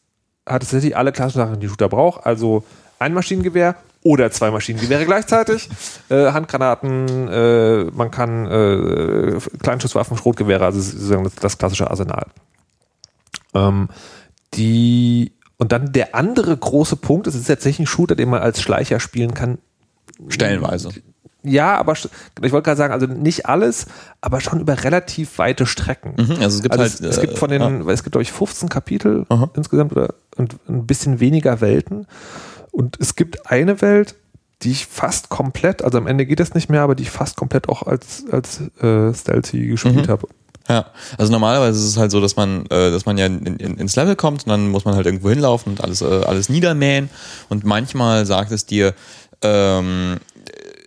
hat es tatsächlich alle klassischen Sachen, die Shooter braucht, also ein Maschinengewehr oder zwei Maschinengewehre gleichzeitig, äh, Handgranaten, äh, man kann äh, Kleinschusswaffen, Schrotgewehre, also sozusagen das, das klassische Arsenal. Ähm, die und dann der andere große Punkt, es ist tatsächlich ein Shooter, den man als Schleicher spielen kann. Stellenweise. Ja, aber ich wollte gerade sagen, also nicht alles, aber schon über relativ weite Strecken. Mhm, also es gibt also halt, es, es gibt von den, äh, es gibt glaube ich 15 Kapitel aha. insgesamt oder und ein bisschen weniger Welten. Und es gibt eine Welt, die ich fast komplett, also am Ende geht das nicht mehr, aber die ich fast komplett auch als als äh, Stealthy gespielt mhm. habe. Ja, also normalerweise ist es halt so, dass man, äh, dass man ja in, in, ins Level kommt und dann muss man halt irgendwo hinlaufen und alles, äh, alles niedermähen. Und manchmal sagt es dir, ähm,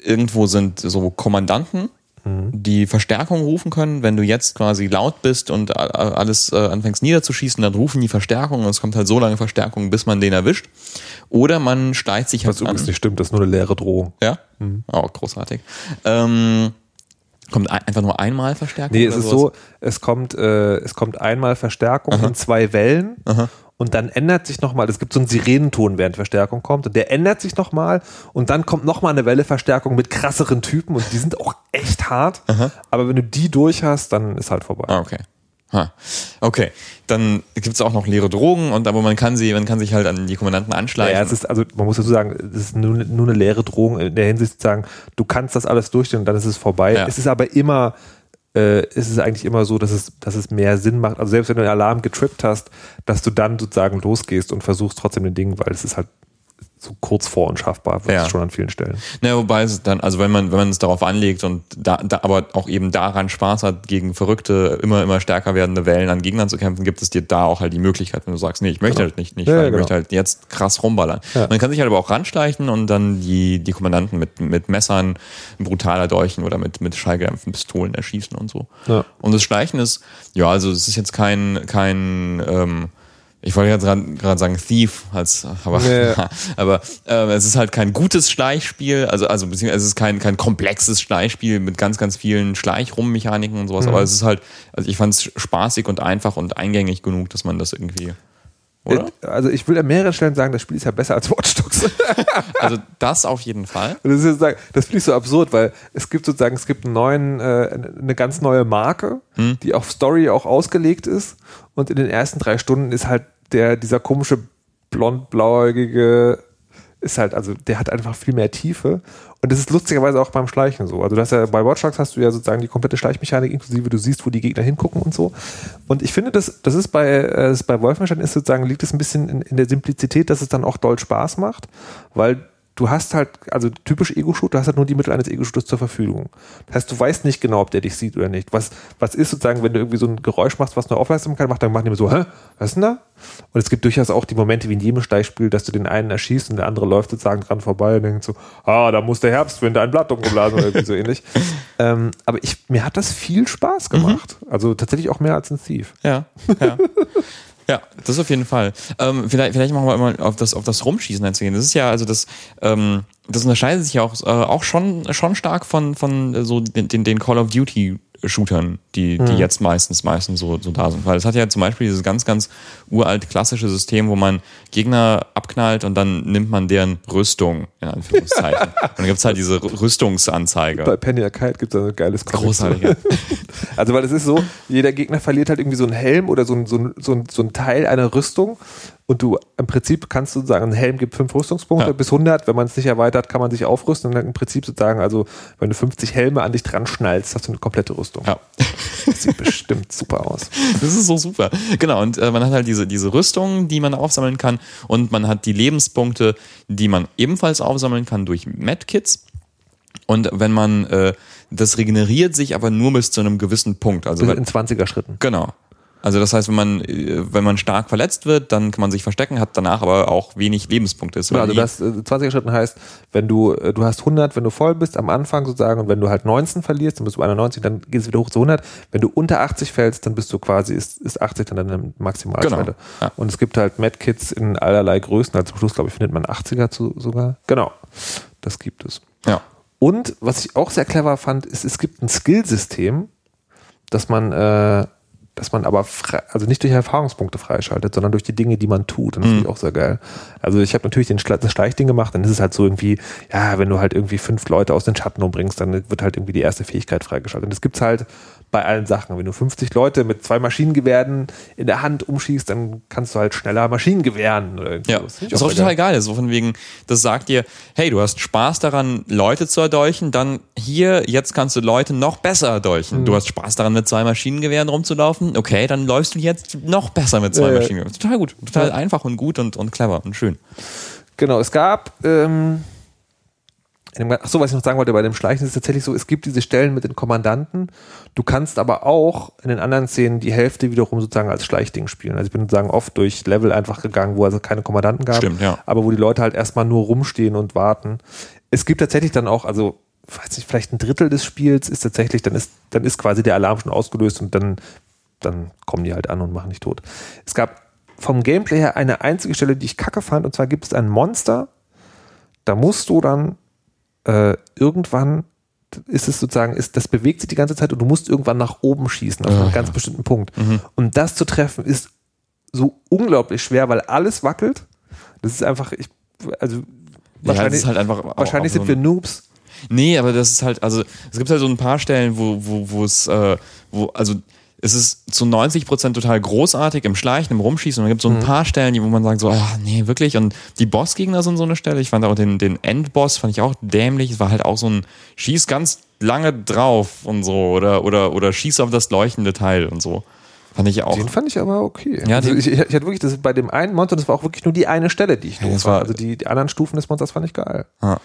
irgendwo sind so Kommandanten, mhm. die Verstärkung rufen können. Wenn du jetzt quasi laut bist und alles äh, anfängst niederzuschießen, dann rufen die Verstärkung und es kommt halt so lange Verstärkung, bis man den erwischt. Oder man steigt sich halt Was übrigens nicht stimmt, das ist nur eine leere Drohung. Ja? Mhm. Oh, großartig. Ähm, Kommt einfach nur einmal Verstärkung? Nee, es ist sowas? so, es kommt, äh, es kommt einmal Verstärkung Aha. in zwei Wellen Aha. und dann ändert sich nochmal, es gibt so einen Sirenenton, während Verstärkung kommt und der ändert sich nochmal und dann kommt nochmal eine Welle Verstärkung mit krasseren Typen und die sind auch echt hart, Aha. aber wenn du die durch hast, dann ist halt vorbei. Ah, okay. Ha. Okay, dann gibt es auch noch leere Drogen und aber man kann sie, man kann sich halt an die Kommandanten anschleichen. Ja, es ist, also man muss dazu sagen, es ist nur, nur eine leere Drohung in der Hinsicht zu sagen, du kannst das alles durchstehen und dann ist es vorbei. Ja. Es ist aber immer, äh, es ist eigentlich immer so, dass es, dass es mehr Sinn macht. Also selbst wenn du einen Alarm getrippt hast, dass du dann sozusagen losgehst und versuchst trotzdem den Ding, weil es ist halt so kurz vor unschaffbar wird ja. schon an vielen Stellen. Ja, wobei es dann, also wenn man, wenn man es darauf anlegt und da, da aber auch eben daran Spaß hat, gegen verrückte, immer, immer stärker werdende Wellen an Gegnern zu kämpfen, gibt es dir da auch halt die Möglichkeit, wenn du sagst, nee, ich möchte genau. halt nicht, nicht ja, ich genau. möchte halt jetzt krass rumballern. Ja. Man kann sich halt aber auch ranschleichen und dann die, die Kommandanten mit, mit Messern brutaler Dolchen oder mit, mit Schallgedämpften Pistolen erschießen und so. Ja. Und das Schleichen ist, ja, also es ist jetzt kein, kein, ähm, ich wollte jetzt gerade sagen Thief, als, aber, nee. aber äh, es ist halt kein gutes Schleichspiel, also, also beziehungsweise es ist kein, kein komplexes Schleichspiel mit ganz, ganz vielen Schleichrummechaniken und sowas, mhm. aber es ist halt, also ich fand es spaßig und einfach und eingängig genug, dass man das irgendwie. Oder? Also ich will an mehreren Stellen sagen, das Spiel ist ja besser als Watch Dogs. also das auf jeden Fall. das, das finde ich so absurd, weil es gibt sozusagen, es gibt einen neuen, äh, eine ganz neue Marke, hm. die auf Story auch ausgelegt ist und in den ersten drei Stunden ist halt der, dieser komische blond-blauäugige ist halt, also der hat einfach viel mehr Tiefe. Und das ist lustigerweise auch beim Schleichen so. Also das ja, bei Watch Dogs hast du ja sozusagen die komplette Schleichmechanik inklusive, du siehst, wo die Gegner hingucken und so. Und ich finde, das, das ist bei, äh, das bei Wolfenstein ist sozusagen, liegt es ein bisschen in, in der Simplizität, dass es dann auch doll Spaß macht, weil du hast halt, also typisch Ego-Shoot, du hast halt nur die Mittel eines Ego-Shooters zur Verfügung. Das heißt, du weißt nicht genau, ob der dich sieht oder nicht. Was, was ist sozusagen, wenn du irgendwie so ein Geräusch machst, was nur Aufmerksamkeit macht, dann machen die immer so, hä, was ist denn da? Und es gibt durchaus auch die Momente wie in jedem Steichspiel, dass du den einen erschießt und der andere läuft sozusagen dran vorbei und denkt so, ah, da muss der Herbstwind ein Blatt umgeblasen oder irgendwie so ähnlich. Ähm, aber ich, mir hat das viel Spaß gemacht. Mhm. Also tatsächlich auch mehr als ein Thief. Ja, ja. Ja, das auf jeden Fall. Ähm, vielleicht, vielleicht machen wir mal auf das, auf das Rumschießen einzugehen. Das ist ja, also das, ähm, das unterscheidet sich ja auch, äh, auch schon, schon stark von, von äh, so den, den Call of Duty Shootern, die, die mhm. jetzt meistens, meistens so, so da sind. Weil es hat ja zum Beispiel dieses ganz, ganz uralt klassische System, wo man Gegner abknallt und dann nimmt man deren Rüstung, in Anführungszeichen. und dann gibt's halt diese Rüstungsanzeige. Bei Penny Arcade gibt's ein geiles Comic. Großartig. Ja. also, weil es ist so, jeder Gegner verliert halt irgendwie so einen Helm oder so ein, so ein, so ein, so ein Teil einer Rüstung und du im Prinzip kannst du sagen, ein Helm gibt fünf Rüstungspunkte ja. bis 100. Wenn man es nicht erweitert, kann man sich aufrüsten. Und dann im Prinzip sozusagen, also wenn du 50 Helme an dich dran schnallst, hast du eine komplette Rüstung. Ja. Das sieht bestimmt super aus. Das ist so super. Genau. Und äh, man hat halt diese, diese Rüstung, die man aufsammeln kann. Und man hat die Lebenspunkte, die man ebenfalls aufsammeln kann durch Medkits. Und wenn man äh, das regeneriert sich aber nur bis zu einem gewissen Punkt. Also in 20er Schritten. Genau. Also das heißt, wenn man, äh, wenn man stark verletzt wird, dann kann man sich verstecken, hat danach aber auch wenig Lebenspunkte. Ja, also das 20er äh, Schritten heißt, wenn du, äh, du hast 100, wenn du voll bist am Anfang sozusagen und wenn du halt 19 verlierst, dann bist du 91, dann geht es wieder hoch zu 100. Wenn du unter 80 fällst, dann bist du quasi, ist, ist 80 dann deine Maximalschwelle. Genau. Ja. Und es gibt halt Medkits in allerlei Größen, also zum Schluss glaube ich findet man 80er zu, sogar. Genau, das gibt es. Ja. Und was ich auch sehr clever fand, ist, es gibt ein Skillsystem, dass man äh, dass man aber frei, also nicht durch Erfahrungspunkte freischaltet, sondern durch die Dinge, die man tut. Und das mhm. finde ich auch sehr geil. Also ich habe natürlich den Schla das Schleichding gemacht, dann ist es halt so irgendwie, ja, wenn du halt irgendwie fünf Leute aus den Schatten umbringst, dann wird halt irgendwie die erste Fähigkeit freigeschaltet. Und das gibt's halt bei allen Sachen. Wenn du 50 Leute mit zwei Maschinengewehren in der Hand umschießt, dann kannst du halt schneller Maschinengewehren oder Ja, das, ist auch total geil. So von wegen, das sagt dir, hey, du hast Spaß daran, Leute zu erdolchen, dann hier, jetzt kannst du Leute noch besser erdolchen. Mhm. Du hast Spaß daran, mit zwei Maschinengewehren rumzulaufen. Okay, dann läufst du jetzt noch besser mit zwei ja, Maschinengewehren. Total gut. Total ja. einfach und gut und, und clever und schön. Genau, es gab, ähm, Achso, was ich noch sagen wollte, bei dem Schleichen ist es tatsächlich so, es gibt diese Stellen mit den Kommandanten. Du kannst aber auch in den anderen Szenen die Hälfte wiederum sozusagen als Schleichding spielen. Also ich bin sozusagen oft durch Level einfach gegangen, wo also keine Kommandanten gab. Stimmt, ja. Aber wo die Leute halt erstmal nur rumstehen und warten. Es gibt tatsächlich dann auch, also, weiß nicht, vielleicht ein Drittel des Spiels ist tatsächlich, dann ist, dann ist quasi der Alarm schon ausgelöst und dann, dann kommen die halt an und machen dich tot. Es gab vom Gameplay her eine einzige Stelle, die ich kacke fand, und zwar gibt es ein Monster, da musst du dann äh, irgendwann ist es sozusagen, ist, das bewegt sich die ganze Zeit und du musst irgendwann nach oben schießen, auf einen ganz bestimmten Punkt. Mhm. Und das zu treffen ist so unglaublich schwer, weil alles wackelt. Das ist einfach, ich, also wahrscheinlich, ja, halt einfach wahrscheinlich sind so wir Noobs. Nee, aber das ist halt, also es gibt halt so ein paar Stellen, wo, wo, wo es, äh, wo, also es ist zu 90 Prozent total großartig im Schleichen, im Rumschießen. Und dann gibt es so ein mhm. paar Stellen, wo man sagt so, ah, nee, wirklich. Und die Bossgegner sind so eine Stelle. Ich fand auch den, den Endboss fand ich auch dämlich. Es war halt auch so ein Schieß ganz lange drauf und so. Oder, oder, oder Schieß auf das leuchtende Teil und so. Fand ich auch. Den fand ich aber okay. Ja, also ich, ich, hatte wirklich, das bei dem einen Monster, das war auch wirklich nur die eine Stelle, die ich doof ja, war. Also die, die, anderen Stufen des Monsters fand ich geil. Ja.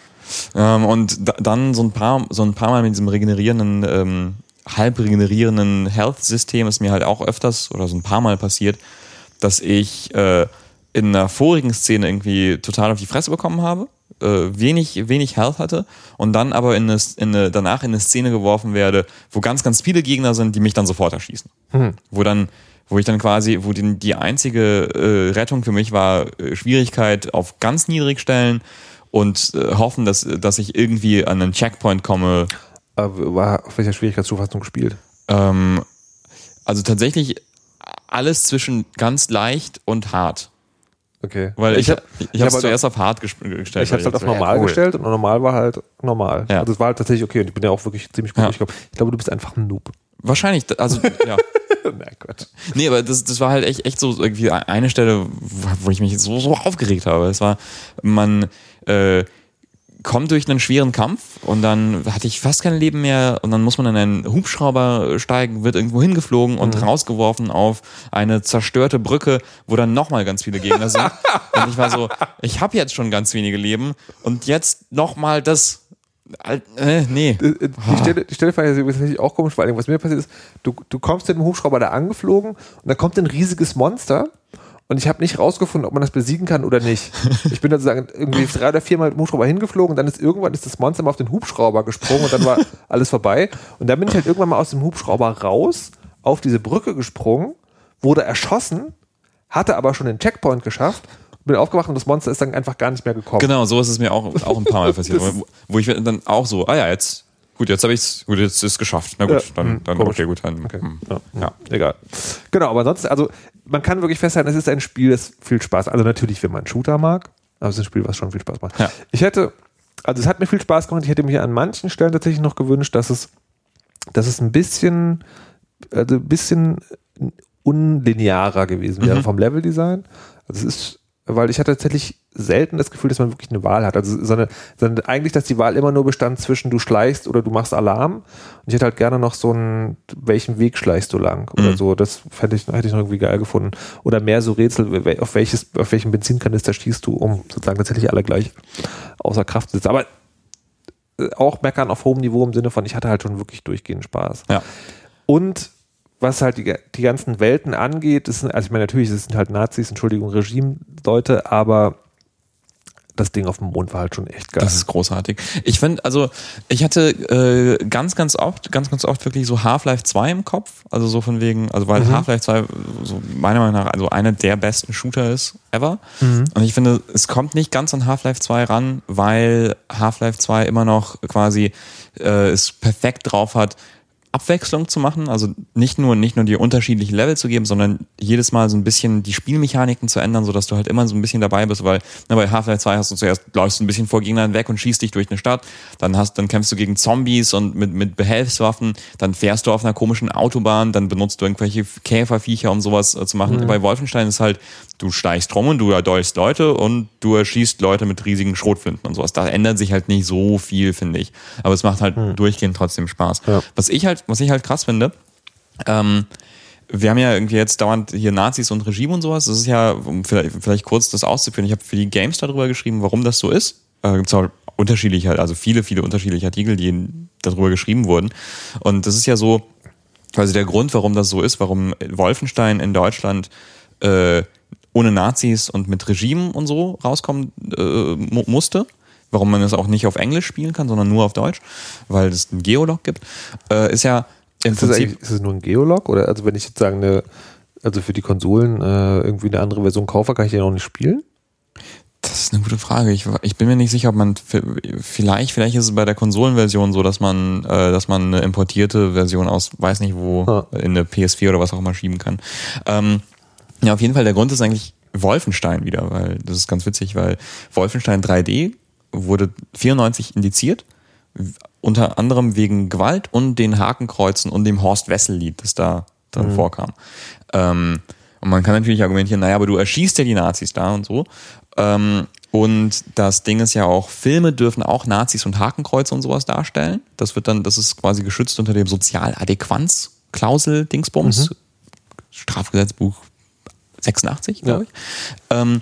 Ähm, und da, dann so ein paar, so ein paar Mal mit diesem regenerierenden ähm, halb regenerierenden Health-System ist mir halt auch öfters oder so ein paar Mal passiert, dass ich äh, in einer vorigen Szene irgendwie total auf die Fresse bekommen habe, äh, wenig, wenig Health hatte und dann aber in eine, in eine, danach in eine Szene geworfen werde, wo ganz, ganz viele Gegner sind, die mich dann sofort erschießen. Hm. Wo dann wo ich dann quasi, wo die, die einzige äh, Rettung für mich war, äh, Schwierigkeit auf ganz niedrig stellen und äh, hoffen, dass, dass ich irgendwie an einen Checkpoint komme, war, auf welcher Schwierigkeitsstufe du gespielt? Ähm, also tatsächlich alles zwischen ganz leicht und hart. Okay. Weil ich, ich habe ich hab es zuerst auf hart gestellt. Ich habe es halt auf normal cool. gestellt und normal war halt normal. Ja. Also es war halt tatsächlich okay und ich bin ja auch wirklich ziemlich gut. Ja. Ich glaube, ich glaub, du bist einfach ein Noob. Wahrscheinlich, also ja. Na Gott. Nee, aber das, das war halt echt, echt so irgendwie eine Stelle, wo ich mich so, so aufgeregt habe. Es war, man, äh, kommt durch einen schweren Kampf und dann hatte ich fast kein Leben mehr und dann muss man in einen Hubschrauber steigen, wird irgendwo hingeflogen und mhm. rausgeworfen auf eine zerstörte Brücke, wo dann nochmal ganz viele Gegner sind. und ich war so, ich habe jetzt schon ganz wenige Leben und jetzt nochmal das. Äh, nee. Äh, äh, die Stelle, die Stelle fand ich tatsächlich auch komisch, weil was mir passiert ist, du, du kommst mit dem Hubschrauber da angeflogen und da kommt ein riesiges Monster und ich habe nicht rausgefunden, ob man das besiegen kann oder nicht. Ich bin sozusagen irgendwie drei oder viermal mit dem Hubschrauber hingeflogen, dann ist irgendwann ist das Monster mal auf den Hubschrauber gesprungen und dann war alles vorbei. Und dann bin ich halt irgendwann mal aus dem Hubschrauber raus, auf diese Brücke gesprungen, wurde erschossen, hatte aber schon den Checkpoint geschafft bin aufgewacht und das Monster ist dann einfach gar nicht mehr gekommen. Genau, so ist es mir auch, auch ein paar Mal passiert, wo, wo ich dann auch so, ah ja, jetzt Gut, jetzt habe ich es, gut, jetzt ist es geschafft. Na gut, ja, dann, hm, dann okay, gut, dann. Okay. Hm, ja, ja, egal. Genau, aber ansonsten, also man kann wirklich festhalten, es ist ein Spiel, das viel Spaß. Also natürlich, wenn man Shooter mag, aber es ist ein Spiel, was schon viel Spaß macht. Ja. Ich hätte, also es hat mir viel Spaß gemacht. Ich hätte mir an manchen Stellen tatsächlich noch gewünscht, dass es, dass es ein bisschen, also ein bisschen unlinearer gewesen wäre mhm. vom Leveldesign. Also es ist weil ich hatte tatsächlich selten das Gefühl, dass man wirklich eine Wahl hat. Also so eine, sondern eigentlich, dass die Wahl immer nur bestand zwischen du schleichst oder du machst Alarm. Und ich hätte halt gerne noch so einen, welchen Weg schleichst du lang oder mhm. so. Das fände ich, hätte ich noch irgendwie geil gefunden. Oder mehr so Rätsel, auf welches, auf welchen Benzinkanister schießt du, um sozusagen tatsächlich alle gleich außer Kraft zu setzen. Aber äh, auch meckern auf hohem Niveau im Sinne von, ich hatte halt schon wirklich durchgehend Spaß. Ja. Und was halt die, die ganzen Welten angeht, ist, also ich meine, natürlich, es sind halt Nazis, Entschuldigung, Regime-Leute, aber das Ding auf dem Mond war halt schon echt geil. Das ist großartig. Ich finde, also ich hatte äh, ganz, ganz oft, ganz, ganz oft wirklich so Half-Life 2 im Kopf. Also so von wegen, also weil mhm. Half-Life 2 so meiner Meinung nach also einer der besten Shooter ist ever. Mhm. Und ich finde, es kommt nicht ganz an Half-Life 2 ran, weil Half-Life 2 immer noch quasi äh, es perfekt drauf hat, Abwechslung zu machen, also nicht nur nicht nur die unterschiedlichen Level zu geben, sondern jedes Mal so ein bisschen die Spielmechaniken zu ändern, sodass du halt immer so ein bisschen dabei bist, weil na, bei Half-Life 2 hast du zuerst läufst du ein bisschen vor Gegnern weg und schießt dich durch eine Stadt, dann hast dann kämpfst du gegen Zombies und mit mit Behelfswaffen, dann fährst du auf einer komischen Autobahn, dann benutzt du irgendwelche Käferviecher um sowas äh, zu machen. Mhm. Bei Wolfenstein ist halt du steigst rum und du erdolchst Leute und du erschießt Leute mit riesigen Schrotflinten und sowas. Da ändert sich halt nicht so viel, finde ich, aber es macht halt mhm. durchgehend trotzdem Spaß. Ja. Was ich halt was ich halt krass finde, ähm, wir haben ja irgendwie jetzt dauernd hier Nazis und Regime und sowas. Das ist ja, um vielleicht, vielleicht kurz das auszuführen, ich habe für die Games darüber geschrieben, warum das so ist. Äh, gibt auch unterschiedliche, also viele, viele unterschiedliche Artikel, die darüber geschrieben wurden. Und das ist ja so, quasi der Grund, warum das so ist, warum Wolfenstein in Deutschland äh, ohne Nazis und mit Regime und so rauskommen äh, musste warum man es auch nicht auf Englisch spielen kann, sondern nur auf Deutsch, weil es einen Geolog gibt, äh, ist ja im ist Prinzip. Ist es nur ein Geolog? Oder also wenn ich jetzt sagen, eine, also für die Konsolen äh, irgendwie eine andere Version kaufe, kann ich den auch nicht spielen? Das ist eine gute Frage. Ich, ich bin mir nicht sicher, ob man vielleicht, vielleicht ist es bei der Konsolenversion so, dass man, äh, dass man eine importierte Version aus, weiß nicht wo, ah. in eine PS4 oder was auch immer schieben kann. Ähm, ja, auf jeden Fall, der Grund ist eigentlich Wolfenstein wieder, weil das ist ganz witzig, weil Wolfenstein 3D wurde 94 indiziert, unter anderem wegen Gewalt und den Hakenkreuzen und dem Horst Wessel-Lied, das da drin mhm. vorkam. Ähm, und man kann natürlich argumentieren, naja, aber du erschießt ja die Nazis da und so. Ähm, und das Ding ist ja auch, Filme dürfen auch Nazis und Hakenkreuze und sowas darstellen. Das wird dann, das ist quasi geschützt unter dem Sozialadäquanz-Klausel Dingsbums. Mhm. Strafgesetzbuch 86, glaube ja. ich. Ähm,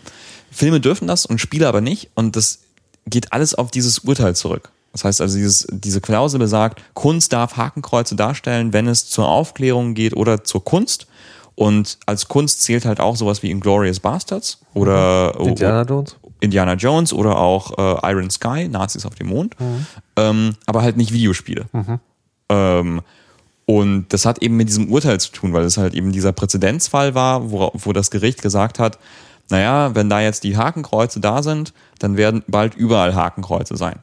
Filme dürfen das und Spiele aber nicht. Und das geht alles auf dieses Urteil zurück. Das heißt also, dieses, diese Klausel besagt, Kunst darf Hakenkreuze darstellen, wenn es zur Aufklärung geht oder zur Kunst. Und als Kunst zählt halt auch sowas wie Inglorious Bastards oder mhm. Indiana Jones. Indiana Jones oder auch äh, Iron Sky, Nazis auf dem Mond, mhm. ähm, aber halt nicht Videospiele. Mhm. Ähm, und das hat eben mit diesem Urteil zu tun, weil es halt eben dieser Präzedenzfall war, wo, wo das Gericht gesagt hat, naja, wenn da jetzt die Hakenkreuze da sind, dann werden bald überall Hakenkreuze sein.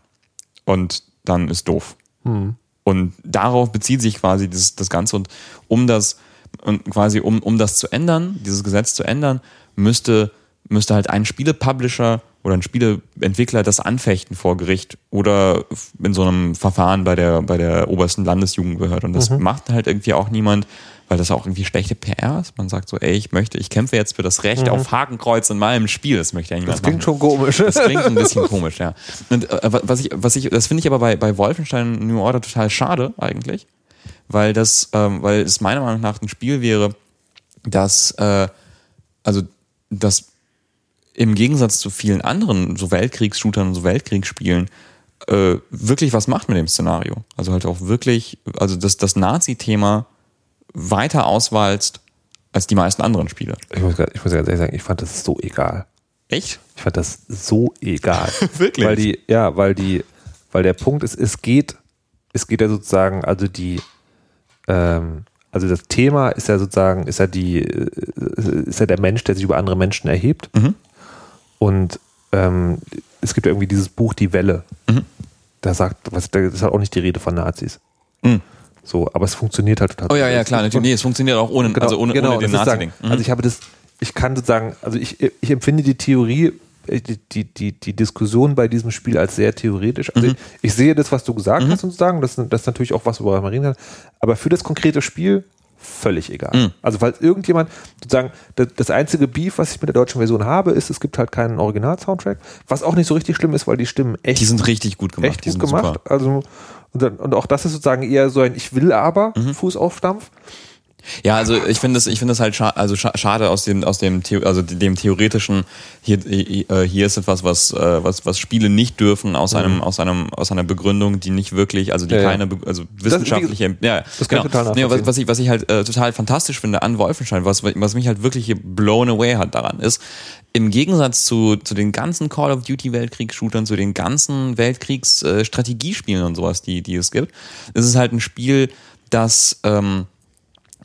Und dann ist doof. Hm. Und darauf bezieht sich quasi das, das Ganze. Und um das, und quasi um, um das zu ändern, dieses Gesetz zu ändern, müsste, müsste halt ein Spielepublisher oder ein Spieleentwickler das anfechten vor Gericht oder in so einem Verfahren bei der, bei der obersten Landesjugendbehörde. Und das mhm. macht halt irgendwie auch niemand, weil das auch irgendwie schlechte PR ist. Man sagt so, ey, ich möchte, ich kämpfe jetzt für das Recht mhm. auf Hakenkreuz in meinem Spiel. Das möchte ja niemand Das klingt machen. schon komisch. Das klingt ein bisschen komisch, ja. Und äh, was ich, was ich, das finde ich aber bei, bei Wolfenstein New Order total schade eigentlich, weil das, ähm, weil es meiner Meinung nach ein Spiel wäre, das, äh, also das im Gegensatz zu vielen anderen so Weltkriegsshootern und so Weltkriegsspielen äh, wirklich was macht mit dem Szenario. Also halt auch wirklich, also das, das Nazi-Thema weiter auswalzt als die meisten anderen Spiele. Ich muss, ich muss ganz ehrlich sagen, ich fand das so egal. Echt? Ich fand das so egal. wirklich? Weil die, ja, weil die, weil der Punkt ist, es geht, es geht ja sozusagen, also die, ähm, also das Thema ist ja sozusagen, ist ja die, äh, ist ja der Mensch, der sich über andere Menschen erhebt. Mhm. Und ähm, es gibt irgendwie dieses Buch Die Welle. Mhm. Da sagt, was, da ist halt auch nicht die Rede von Nazis. Mhm. So, aber es funktioniert halt total. Oh ja, ja, klar, natürlich. Nee, es funktioniert auch ohne, genau, also ohne, genau, ohne den Nazi-Ding. Mhm. Also ich habe das, ich kann sozusagen, also ich, ich empfinde die Theorie, äh, die, die, die, die Diskussion bei diesem Spiel als sehr theoretisch. Also mhm. ich, ich, sehe das, was du gesagt mhm. hast, sozusagen, das, das ist natürlich auch was, worüber man reden kann. Aber für das konkrete Spiel völlig egal. Mhm. Also falls irgendjemand sozusagen das, das, einzige Beef, was ich mit der deutschen Version habe, ist, es gibt halt keinen Original-Soundtrack, was auch nicht so richtig schlimm ist, weil die Stimmen echt die sind richtig gut gemacht, echt gut gemacht. Super. Also und, dann, und, auch das ist sozusagen eher so ein Ich will aber mhm. Fußaufstampf. Ja, also ich finde das, ich finde das halt scha also scha schade aus dem, aus dem, The also dem theoretischen. Hier, äh, hier ist etwas, was, äh, was, was Spiele nicht dürfen aus mhm. einem, aus einem, aus einer Begründung, die nicht wirklich, also die ja, keine, also wissenschaftliche, das, ja, das kann genau. total nee, was, was ich, was ich halt äh, total fantastisch finde an Wolfenstein, was, was mich halt wirklich blown away hat daran ist, im Gegensatz zu, zu den ganzen Call of Duty Weltkriegsshootern, zu den ganzen Weltkriegs-Strategiespielen äh, und sowas, die, die es gibt, ist es halt ein Spiel, das ähm,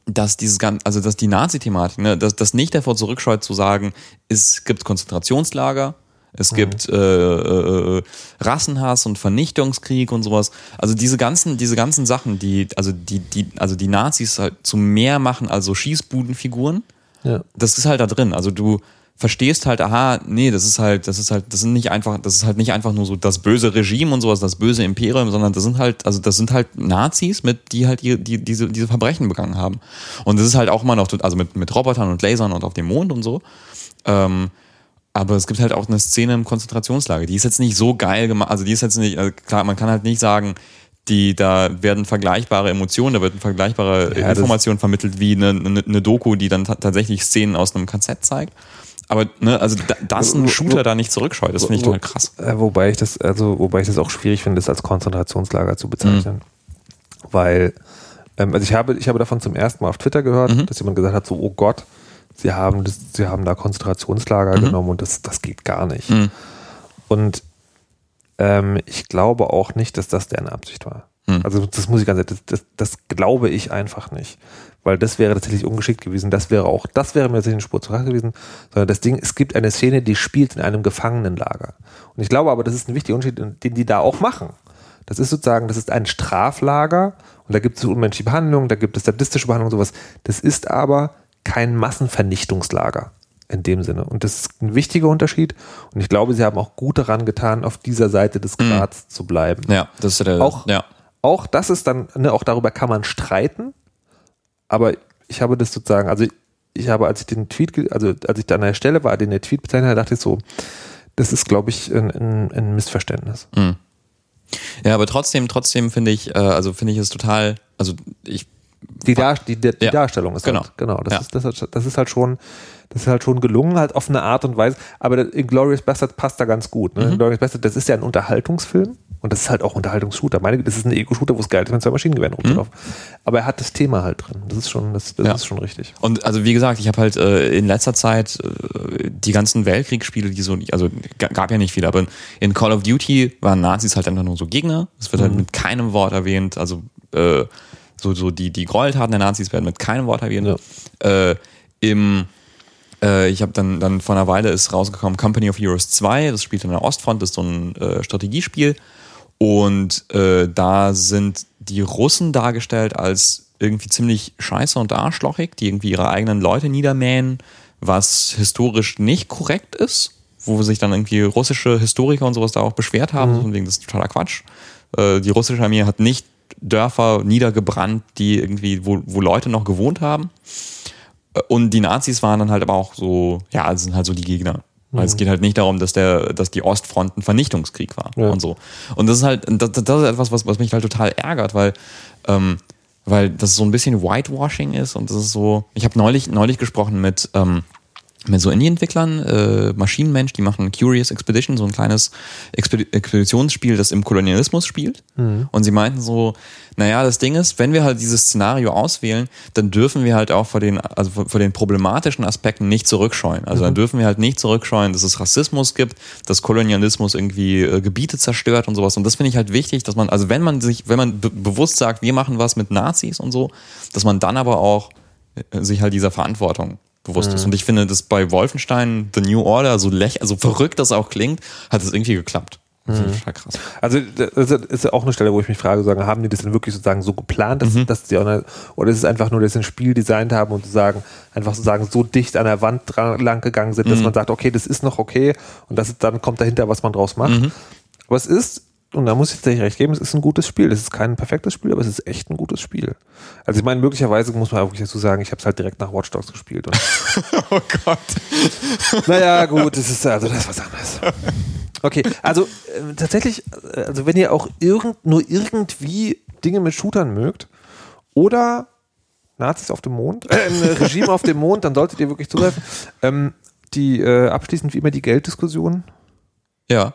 dass dieses ganze, also dass die Nazi-Thematik, ne, dass das nicht davor zurückscheut zu sagen, es gibt Konzentrationslager, es mhm. gibt äh, äh, Rassenhass und Vernichtungskrieg und sowas. Also diese ganzen, diese ganzen Sachen, die, also die, die, also die Nazis halt zu mehr machen als so Schießbudenfiguren, ja. das ist halt da drin. Also du, verstehst halt, aha, nee, das ist halt, das ist halt, das sind nicht einfach, das ist halt nicht einfach nur so das böse Regime und sowas, das böse Imperium, sondern das sind halt, also das sind halt Nazis, mit die halt die, die, diese, diese Verbrechen begangen haben. Und das ist halt auch immer noch, also mit, mit Robotern und Lasern und auf dem Mond und so. Ähm, aber es gibt halt auch eine Szene im Konzentrationslager, die ist jetzt nicht so geil gemacht, also die ist jetzt nicht, also klar, man kann halt nicht sagen, die da werden vergleichbare Emotionen, da wird eine vergleichbare ja, Information vermittelt wie eine, eine, eine Doku, die dann tatsächlich Szenen aus einem KZ zeigt. Aber ne, also da, dass ein Shooter da nicht zurückscheut, das finde ich total krass. Äh, wobei ich das, also wobei ich das auch schwierig finde, das als Konzentrationslager zu bezeichnen. Mhm. Weil, ähm, also ich habe, ich habe davon zum ersten Mal auf Twitter gehört, mhm. dass jemand gesagt hat, so, oh Gott, sie haben das, sie haben da Konzentrationslager mhm. genommen und das, das geht gar nicht. Mhm. Und ähm, ich glaube auch nicht, dass das deren Absicht war. Mhm. Also das muss ich ganz ehrlich, das, das, das glaube ich einfach nicht weil das wäre tatsächlich ungeschickt gewesen. Das wäre auch, das wäre mir tatsächlich eine Spur zu gewesen. Sondern das Ding, es gibt eine Szene, die spielt in einem Gefangenenlager. Und ich glaube aber, das ist ein wichtiger Unterschied, den die da auch machen. Das ist sozusagen, das ist ein Straflager und da gibt es unmenschliche Behandlung, da gibt es sadistische Behandlung, sowas. Das ist aber kein Massenvernichtungslager in dem Sinne. Und das ist ein wichtiger Unterschied. Und ich glaube, sie haben auch gut daran getan, auf dieser Seite des. Grats mhm. zu bleiben. Ja, das ist der, auch, ja. auch das ist dann, ne, auch darüber kann man streiten aber ich habe das sozusagen, also ich habe, als ich den Tweet, also als ich da an der Stelle war, den der Tweet bezeichnet hat, dachte ich so, das ist, glaube ich, ein, ein, ein Missverständnis. Mhm. Ja, aber trotzdem, trotzdem finde ich, äh, also finde ich es total, also ich die, Dar die, die ja. Darstellung ist genau, halt, genau, das, ja. ist, das, das, ist halt schon, das ist halt schon gelungen, halt auf eine Art und Weise. Aber Glorious Bastard passt da ganz gut. Ne? Mhm. Glorious Bastard, das ist ja ein Unterhaltungsfilm. Und das ist halt auch Unterhaltungsshooter. Meine, das ist ein Ego-Shooter, wo es geil ist, wenn zwei Maschinengewehren rumzulaufen. Mhm. Aber er hat das Thema halt drin. Das ist schon, das, das ja. ist schon richtig. Und also wie gesagt, ich habe halt äh, in letzter Zeit äh, die ganzen Weltkriegsspiele, die so, also gab ja nicht viele, aber in Call of Duty waren Nazis halt einfach nur so Gegner. Es wird halt mhm. halt mit keinem Wort erwähnt. Also äh, so, so die, die Gräueltaten der Nazis werden mit keinem Wort erwähnt. Ja. Äh, Im äh, ich habe dann, dann vor einer Weile ist rausgekommen Company of Heroes 2, das spielt in der Ostfront, das ist so ein äh, Strategiespiel. Und äh, da sind die Russen dargestellt als irgendwie ziemlich scheiße und arschlochig, die irgendwie ihre eigenen Leute niedermähen, was historisch nicht korrekt ist, wo sich dann irgendwie russische Historiker und sowas da auch beschwert haben, von wegen, das ist totaler Quatsch. Äh, die russische Armee hat nicht Dörfer niedergebrannt, die irgendwie, wo, wo Leute noch gewohnt haben. Und die Nazis waren dann halt aber auch so, ja, das sind halt so die Gegner. Weil es geht halt nicht darum, dass der, dass die Ostfront ein Vernichtungskrieg war Ja. und so. Und das ist halt, das, das ist etwas, was, was mich halt total ärgert, weil, ähm, weil das so ein bisschen Whitewashing ist und das ist so. Ich habe neulich, neulich gesprochen mit, ähm, mit so Indie-Entwicklern, äh, Maschinenmensch, die machen Curious Expedition, so ein kleines Expedi Expeditionsspiel, das im Kolonialismus spielt. Und sie meinten so, naja, das Ding ist, wenn wir halt dieses Szenario auswählen, dann dürfen wir halt auch vor den, also vor vor den problematischen Aspekten nicht zurückscheuen. Also dann dürfen wir halt nicht zurückscheuen, dass es Rassismus gibt, dass Kolonialismus irgendwie äh, Gebiete zerstört und sowas. Und das finde ich halt wichtig, dass man, also wenn man sich, wenn man be bewusst sagt, wir machen was mit Nazis und so, dass man dann aber auch äh, sich halt dieser Verantwortung bewusst ist. Und ich finde, dass bei Wolfenstein The New Order, so lech, also verrückt das auch klingt, hat es irgendwie geklappt. Das ich total krass. Also das ist ja auch eine Stelle, wo ich mich frage, sagen, haben die das denn wirklich sozusagen so geplant, dass, dass die auch eine, oder ist es einfach nur, dass sie ein Spiel designt haben und sozusagen einfach sozusagen so dicht an der Wand dran, lang gegangen sind, dass man sagt, okay, das ist noch okay und das, dann kommt dahinter, was man draus macht. Aber es ist, und da muss ich tatsächlich recht geben, es ist ein gutes Spiel. Es ist kein perfektes Spiel, aber es ist echt ein gutes Spiel. Also ich meine, möglicherweise muss man auch wirklich dazu sagen, ich habe es halt direkt nach Watch Dogs gespielt. Und Oh Gott. naja, gut, das ist also das ist was anderes. Okay, also äh, tatsächlich, äh, also wenn ihr auch irgend, nur irgendwie Dinge mit Shootern mögt oder Nazis auf dem Mond, äh, ein Regime auf dem Mond, dann solltet ihr wirklich zugreifen. Ähm, die äh, abschließend wie immer die Gelddiskussion. Ja.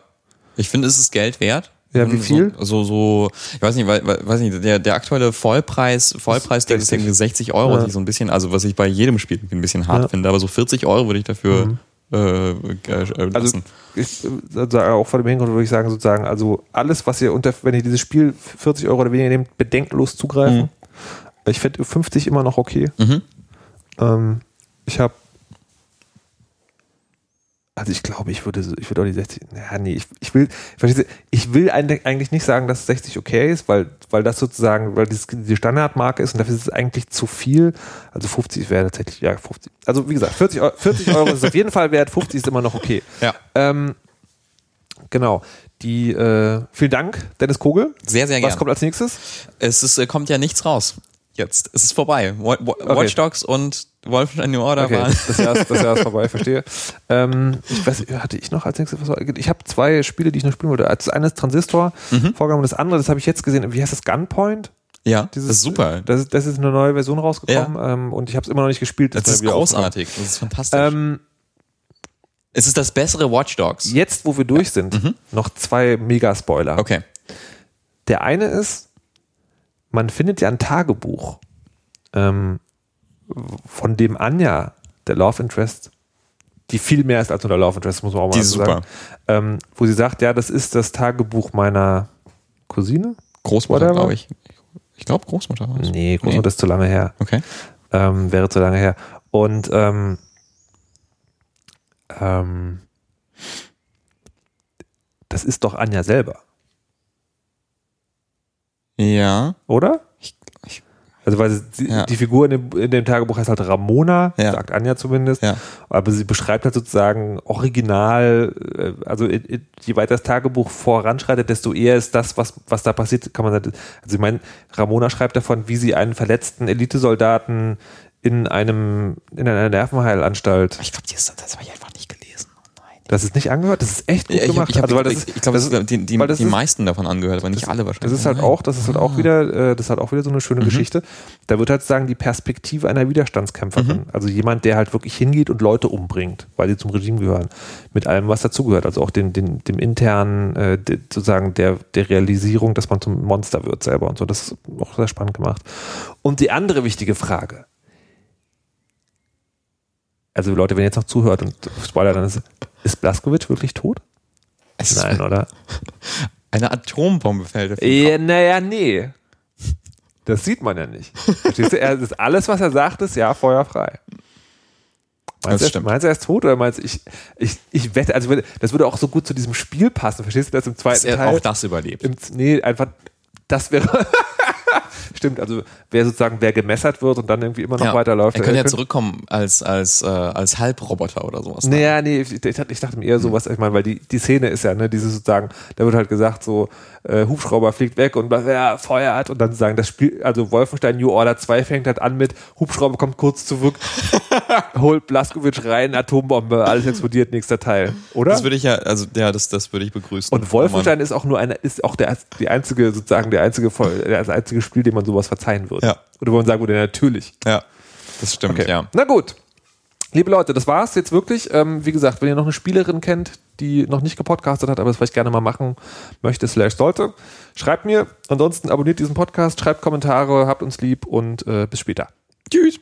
Ich finde, es ist Geld wert. Ja, wie viel? So, so, so ich weiß nicht, weil, weiß nicht, der, der aktuelle Vollpreis, Vollpreis, der ist 60. irgendwie 60 Euro, Ja. die so ein bisschen, also was ich bei jedem Spiel ein bisschen hart Ja. finde, aber so 40 Euro würde ich dafür äh, äh, Also lassen. ich, äh, sozusagen auch vor dem Hintergrund würde ich sagen, sozusagen, also alles, was ihr unter, wenn ihr dieses Spiel 40 Euro oder weniger nehmt, bedenkenlos zugreifen. Ich finde 50 immer noch okay. Mhm. Ähm, ich habe also ich glaube, ich würde ich würde auch die 60, ja, nee, ich, ich will, verstehst du, ich will eigentlich nicht sagen, dass 60 okay ist, weil, weil das sozusagen, weil das die Standardmarke ist und dafür ist es eigentlich zu viel. Also 50 wäre tatsächlich, ja, 50. Also wie gesagt, 40, Eu- 40 Euro ist auf jeden Fall wert, 50 ist immer noch okay. Ja. Ähm, genau. Die, äh, vielen Dank, Dennis Kogel. Sehr, sehr Was gerne. kommt als nächstes? Es ist, äh, kommt ja nichts raus. Jetzt. Es ist vorbei. Wa- Wa- Watch Dogs und Wolfenstein New Order Okay, waren. das Jahr, ist, das Jahr ist vorbei, verstehe. Ähm, ich weiß, hatte ich noch als nächstes was? Ich habe zwei Spiele, die ich noch spielen wollte. Das eine ist Transistor, Mhm. Und das andere, das habe ich jetzt gesehen. Wie heißt das? Gunpoint? Ja, Dieses, das ist super. Das ist, das ist eine neue Version rausgekommen ähm, und ich habe es immer noch nicht gespielt. Das mir ist großartig. Das ist fantastisch. Ähm, es ist das bessere Watch Dogs. jetzt, wo wir durch sind, noch zwei Mega-Spoiler. Mhm. Okay. Der eine ist, man findet ja ein Tagebuch, ähm, von dem Anja, der Love Interest, die viel mehr ist als nur der Love Interest, muss man auch mal Die dazu sagen, ähm, wo sie sagt, ja, das ist das Tagebuch meiner Cousine. Großmutter, glaube ich. Ich glaube Großmutter war es. Nee, Großmutter ist zu lange her. Okay. Ähm, wäre zu lange her. Und ähm, ähm, das ist doch Anja selber, Ja. oder? Ich, Also weil sie, Ja. die Figur in dem, in dem Tagebuch heißt halt Ramona, Ja. sagt Anja zumindest. ja. Aber sie beschreibt halt sozusagen original, äh, also je weiter das Tagebuch voranschreitet, desto eher ist das, was, was da passiert, kann man sagen. Also ich meine, Ramona schreibt davon, wie sie einen verletzten Elitesoldaten in einem, in einer Nervenheilanstalt, Ich glaube, das, das habe ich einfach nicht gelesen. Das ist nicht angehört, das ist echt gut Ja, ich gemacht. ich, hab, also, weil das ich, ist, ich glaube, die, die, die ist- meisten davon angehört, aber nicht alle wahrscheinlich. Das ist halt Nein. auch, das ist halt auch wieder, äh, das ist halt auch wieder so eine Mhm. schöne Geschichte. Da wird halt sagen, die Perspektive einer Widerstandskämpferin. Mhm. Also jemand, der halt wirklich hingeht und Leute umbringt, weil sie zum Regime gehören. Mit allem, was dazugehört. Also auch den, den, dem internen, äh, sozusagen der, der Realisierung, dass man zum Monster wird selber und so. Das ist auch sehr spannend gemacht. Und die andere wichtige Frage. Also Leute, wenn ihr jetzt noch zuhört und Spoiler, dann ist, ist Blaskowitsch wirklich tot? Es Nein, oder? Eine Atombombe fällt Ja, naja, nee. Das sieht man ja nicht. Verstehst du? Er, ist alles, was er sagt, ist ja feuerfrei. Meinst, Das du, er- meinst du, er ist tot oder meinst du, ich, ich, ich wette, also das würde auch so gut zu diesem Spiel passen, verstehst du das im Dass zweiten er Teil? auch das überlebt. Im, nee, einfach, das wäre. Stimmt, also wer sozusagen, wer gemessert wird und dann irgendwie immer noch Ja. weiterläuft. Er könnte ja zurückkommen als, als, äh, als Halbroboter oder sowas. Naja, nee, ich, ich, dachte mir eher sowas, ich meine, weil die, die Szene ist ja, ne, dieses sozusagen, da wird halt gesagt, so, äh, Hubschrauber fliegt weg und ja, feuert und dann sagen, das Spiel, also Wolfenstein New Order 2 fängt halt an mit, Hubschrauber kommt kurz zurück, holt Blaskowitsch rein, Atombombe, alles explodiert, nächster Teil, oder? Das würde ich ja, also ja, das, das würde ich begrüßen. und Wolfenstein ist auch nur eine, ist auch der, die einzige, sozusagen, der einzige, das einzige Spiel, dem man sowas verzeihen würde. Ja. Oder wo man sagen würde, natürlich. Ja, das stimmt, Okay. ja. Na gut. Liebe Leute, das war's jetzt wirklich. Ähm, wie gesagt, wenn ihr noch eine Spielerin kennt, die noch nicht gepodcastet hat, aber es vielleicht gerne mal machen möchte, slash sollte, schreibt mir. Ansonsten abonniert diesen Podcast, schreibt Kommentare, habt uns lieb und äh, bis später. Tschüss.